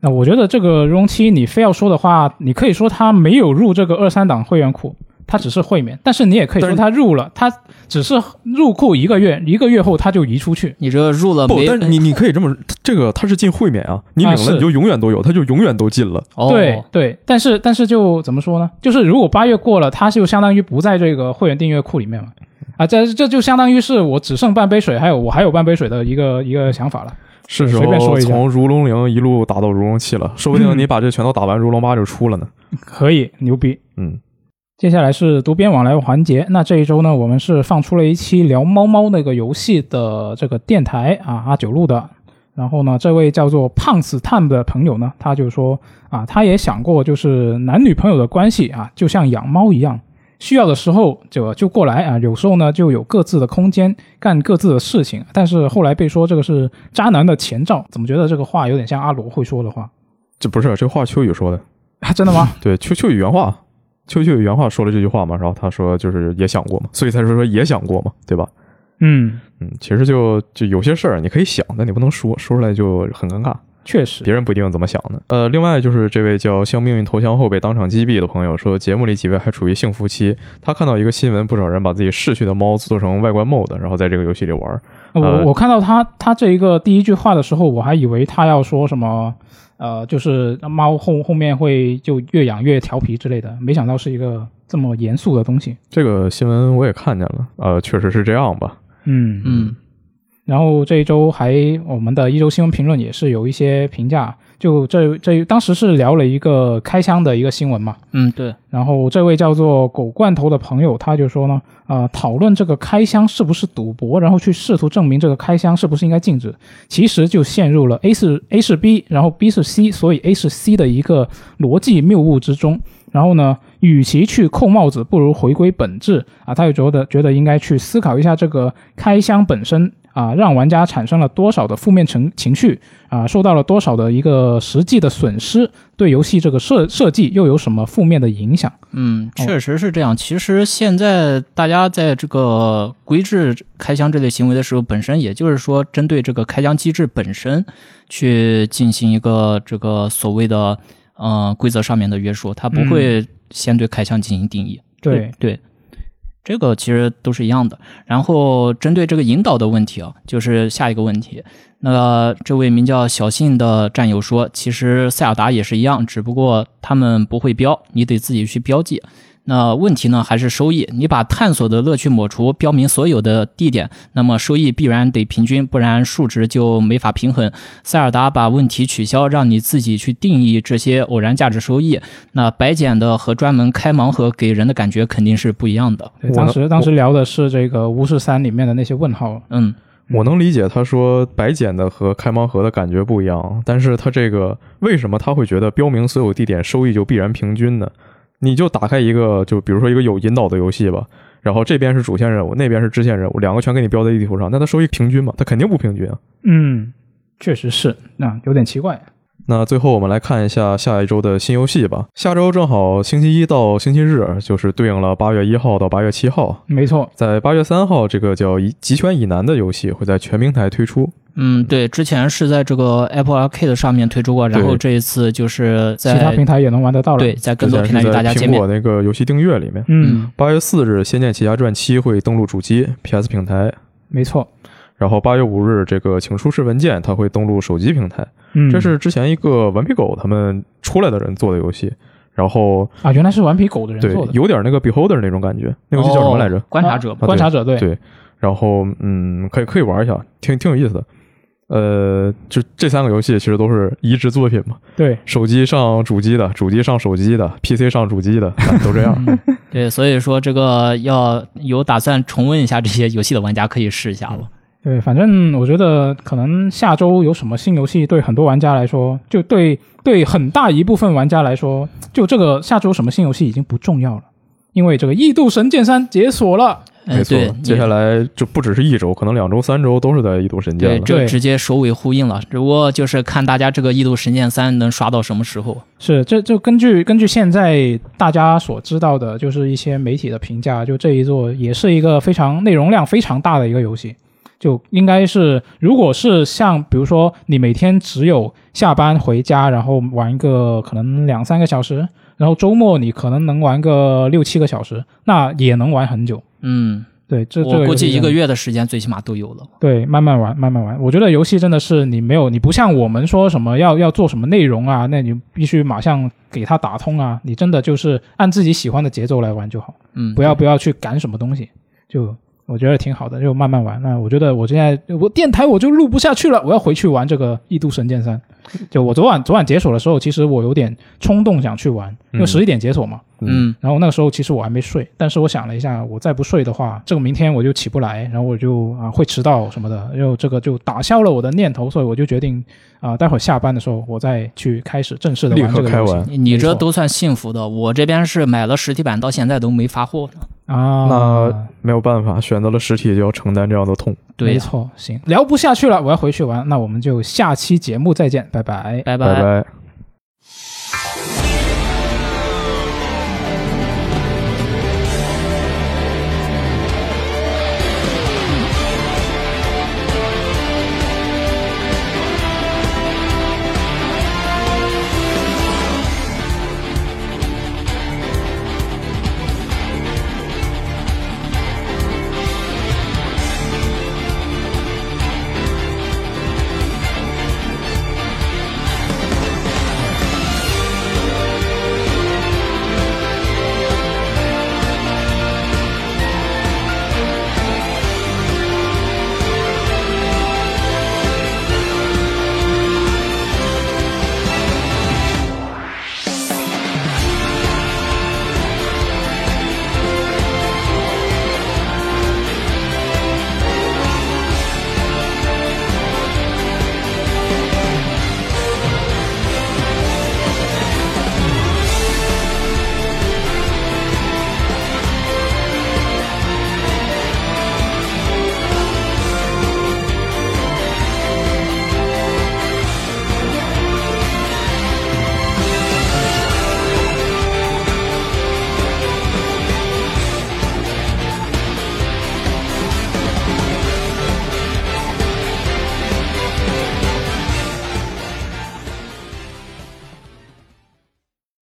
那我觉得这个如龙七，你非要说的话，你可以说它没有入这个二三档会员库。它只是会免，但是你也可以说它入了，它只是入库一个月，一个月后它就移出去。你这入了不？但是你你可以这么，这个它是进会免啊，你领了你就永远都有，它就永远都进了。对对，但是但是就怎么说呢？就是如果八月过了，它就相当于不在这个会员订阅库里面了啊，这这就相当于是我只剩半杯水，还有我还有半杯水的一个一个想法了。是时候从如龙零一路打到如龙七了，说不定你把这全都打完，如龙八就出了呢。可以，牛逼，嗯。接下来是读编往来环节。那这一周呢，我们是放出了一期聊猫猫那个游戏的这个电台啊，阿九录的。然后呢，这位叫做胖死探的朋友呢，他就说啊，他也想过，就是男女朋友的关系啊，就像养猫一样，需要的时候就就过来啊，有时候呢就有各自的空间干各自的事情。但是后来被说这个是渣男的前兆，怎么觉得这个话有点像阿罗会说的话？这不是这话秋雨说的啊？真的吗？(laughs) 对，秋秋雨原话。秋秋有原话说了这句话嘛，然后他说就是也想过嘛，所以他说说也想过嘛，对吧？嗯嗯，其实就就有些事儿你可以想，但你不能说，说出来就很尴尬。确实，别人不一定怎么想的。呃，另外就是这位叫向命运投降后被当场击毙的朋友说，节目里几位还处于幸福期。他看到一个新闻，不少人把自己逝去的猫做成外观 mod，然后在这个游戏里玩。我我看到他他这一个第一句话的时候，我还以为他要说什么。呃，就是猫后后面会就越养越调皮之类的，没想到是一个这么严肃的东西。这个新闻我也看见了，呃，确实是这样吧。嗯嗯。然后这一周还我们的一周新闻评论也是有一些评价。就这这当时是聊了一个开箱的一个新闻嘛，嗯对，然后这位叫做狗罐头的朋友他就说呢，呃，讨论这个开箱是不是赌博，然后去试图证明这个开箱是不是应该禁止，其实就陷入了 A 是 A 是 B，然后 B 是 C，所以 A 是 C 的一个逻辑谬误之中。然后呢，与其去扣帽子，不如回归本质啊。他就觉得觉得应该去思考一下这个开箱本身。啊，让玩家产生了多少的负面情情绪啊，受到了多少的一个实际的损失，对游戏这个设设计又有什么负面的影响？嗯，确实是这样。其实现在大家在这个规制开箱这类行为的时候，本身也就是说针对这个开箱机制本身去进行一个这个所谓的呃规则上面的约束，它不会先对开枪进行定义。对对。这个其实都是一样的。然后针对这个引导的问题啊，就是下一个问题。那这位名叫小信的战友说，其实塞尔达也是一样，只不过他们不会标，你得自己去标记。那问题呢，还是收益？你把探索的乐趣抹除，标明所有的地点，那么收益必然得平均，不然数值就没法平衡。塞尔达把问题取消，让你自己去定义这些偶然价值收益。那白捡的和专门开盲盒给人的感觉肯定是不一样的。当时当时聊的是这个巫师三里面的那些问号。嗯，我能理解他说白捡的和开盲盒的感觉不一样，但是他这个为什么他会觉得标明所有地点收益就必然平均呢？你就打开一个，就比如说一个有引导的游戏吧，然后这边是主线任务，那边是支线任务，两个全给你标在地图上，那它收益平均吗？它肯定不平均啊。嗯，确实是，那有点奇怪。那最后我们来看一下下一周的新游戏吧。下周正好星期一到星期日，就是对应了八月一号到八月七号。没错，在八月三号，这个叫《极权以南》的游戏会在全平台推出。嗯，对，之前是在这个 Apple Arcade 上面推出过，然后这一次就是在其他平台也能玩得到了。对，在更多平台与大家见面。苹果那个游戏订阅里面。嗯，八月四日，《仙剑奇侠传七》会登陆主机 PS 平台。没错。然后八月五日，这个请出示文件，它会登录手机平台。嗯，这是之前一个顽皮狗他们出来的人做的游戏。然后啊，原来是顽皮狗的人做的，有点那个 Beholder 那种感觉。那游戏叫什么来着？观察者，观察者，对对。然后嗯，可以可以玩一下，挺挺有意思的。呃，就这三个游戏其实都是移植作品嘛。对，手机上主机的，主机上手机的，PC 上主机的，都这样。(laughs) 对，所以说这个要有打算重温一下这些游戏的玩家可以试一下了。对，反正我觉得可能下周有什么新游戏，对很多玩家来说，就对对很大一部分玩家来说，就这个下周什么新游戏已经不重要了。因为这个《异度神剑三》解锁了。哎，没错对，，接下来就不只是一周，可能两周、三周都是在异度神剑对，了。这直接首尾呼应了。只不过就是看大家这个《异度神剑三》能刷到什么时候。是，这就根据根据现在大家所知道的，就是一些媒体的评价，就这一座也是一个非常内容量非常大的一个游戏，就应该是，如果是像比如说你每天只有下班回家，然后玩一个可能两三个小时，然后周末你可能能玩个六七个小时，那也能玩很久。嗯，对，这这我估计一个月的时间最起码都有了。对，慢慢玩，慢慢玩。我觉得游戏真的是你没有，你不像我们说什么要要做什么内容啊，那你必须马上给它打通啊。你真的就是按自己喜欢的节奏来玩就好，嗯，不要不要去赶什么东西。就我觉得挺好的，就慢慢玩。那我觉得我现在我电台我就录不下去了，我要回去玩这个《异度神剑三》。(laughs) 就我昨晚昨晚解锁的时候，其实我有点冲动想去玩，因为嗯十一点解锁嘛。嗯然后那个时候其实我还没睡，但是我想了一下，我再不睡的话，这个明天我就起不来，然后我就啊会迟到什么的，就这个就打消了我的念头，所以我就决定啊待会儿下班的时候我再去开始正式的这个游戏刻开完。你你这都算幸福的，我这边是买了实体版，到现在都没发货呢。啊。那没有办法，选择了实体就要承担这样的痛。对呀，没错，行，聊不下去了，我要回去玩，那我们就下期节目再见，拜拜。拜拜拜。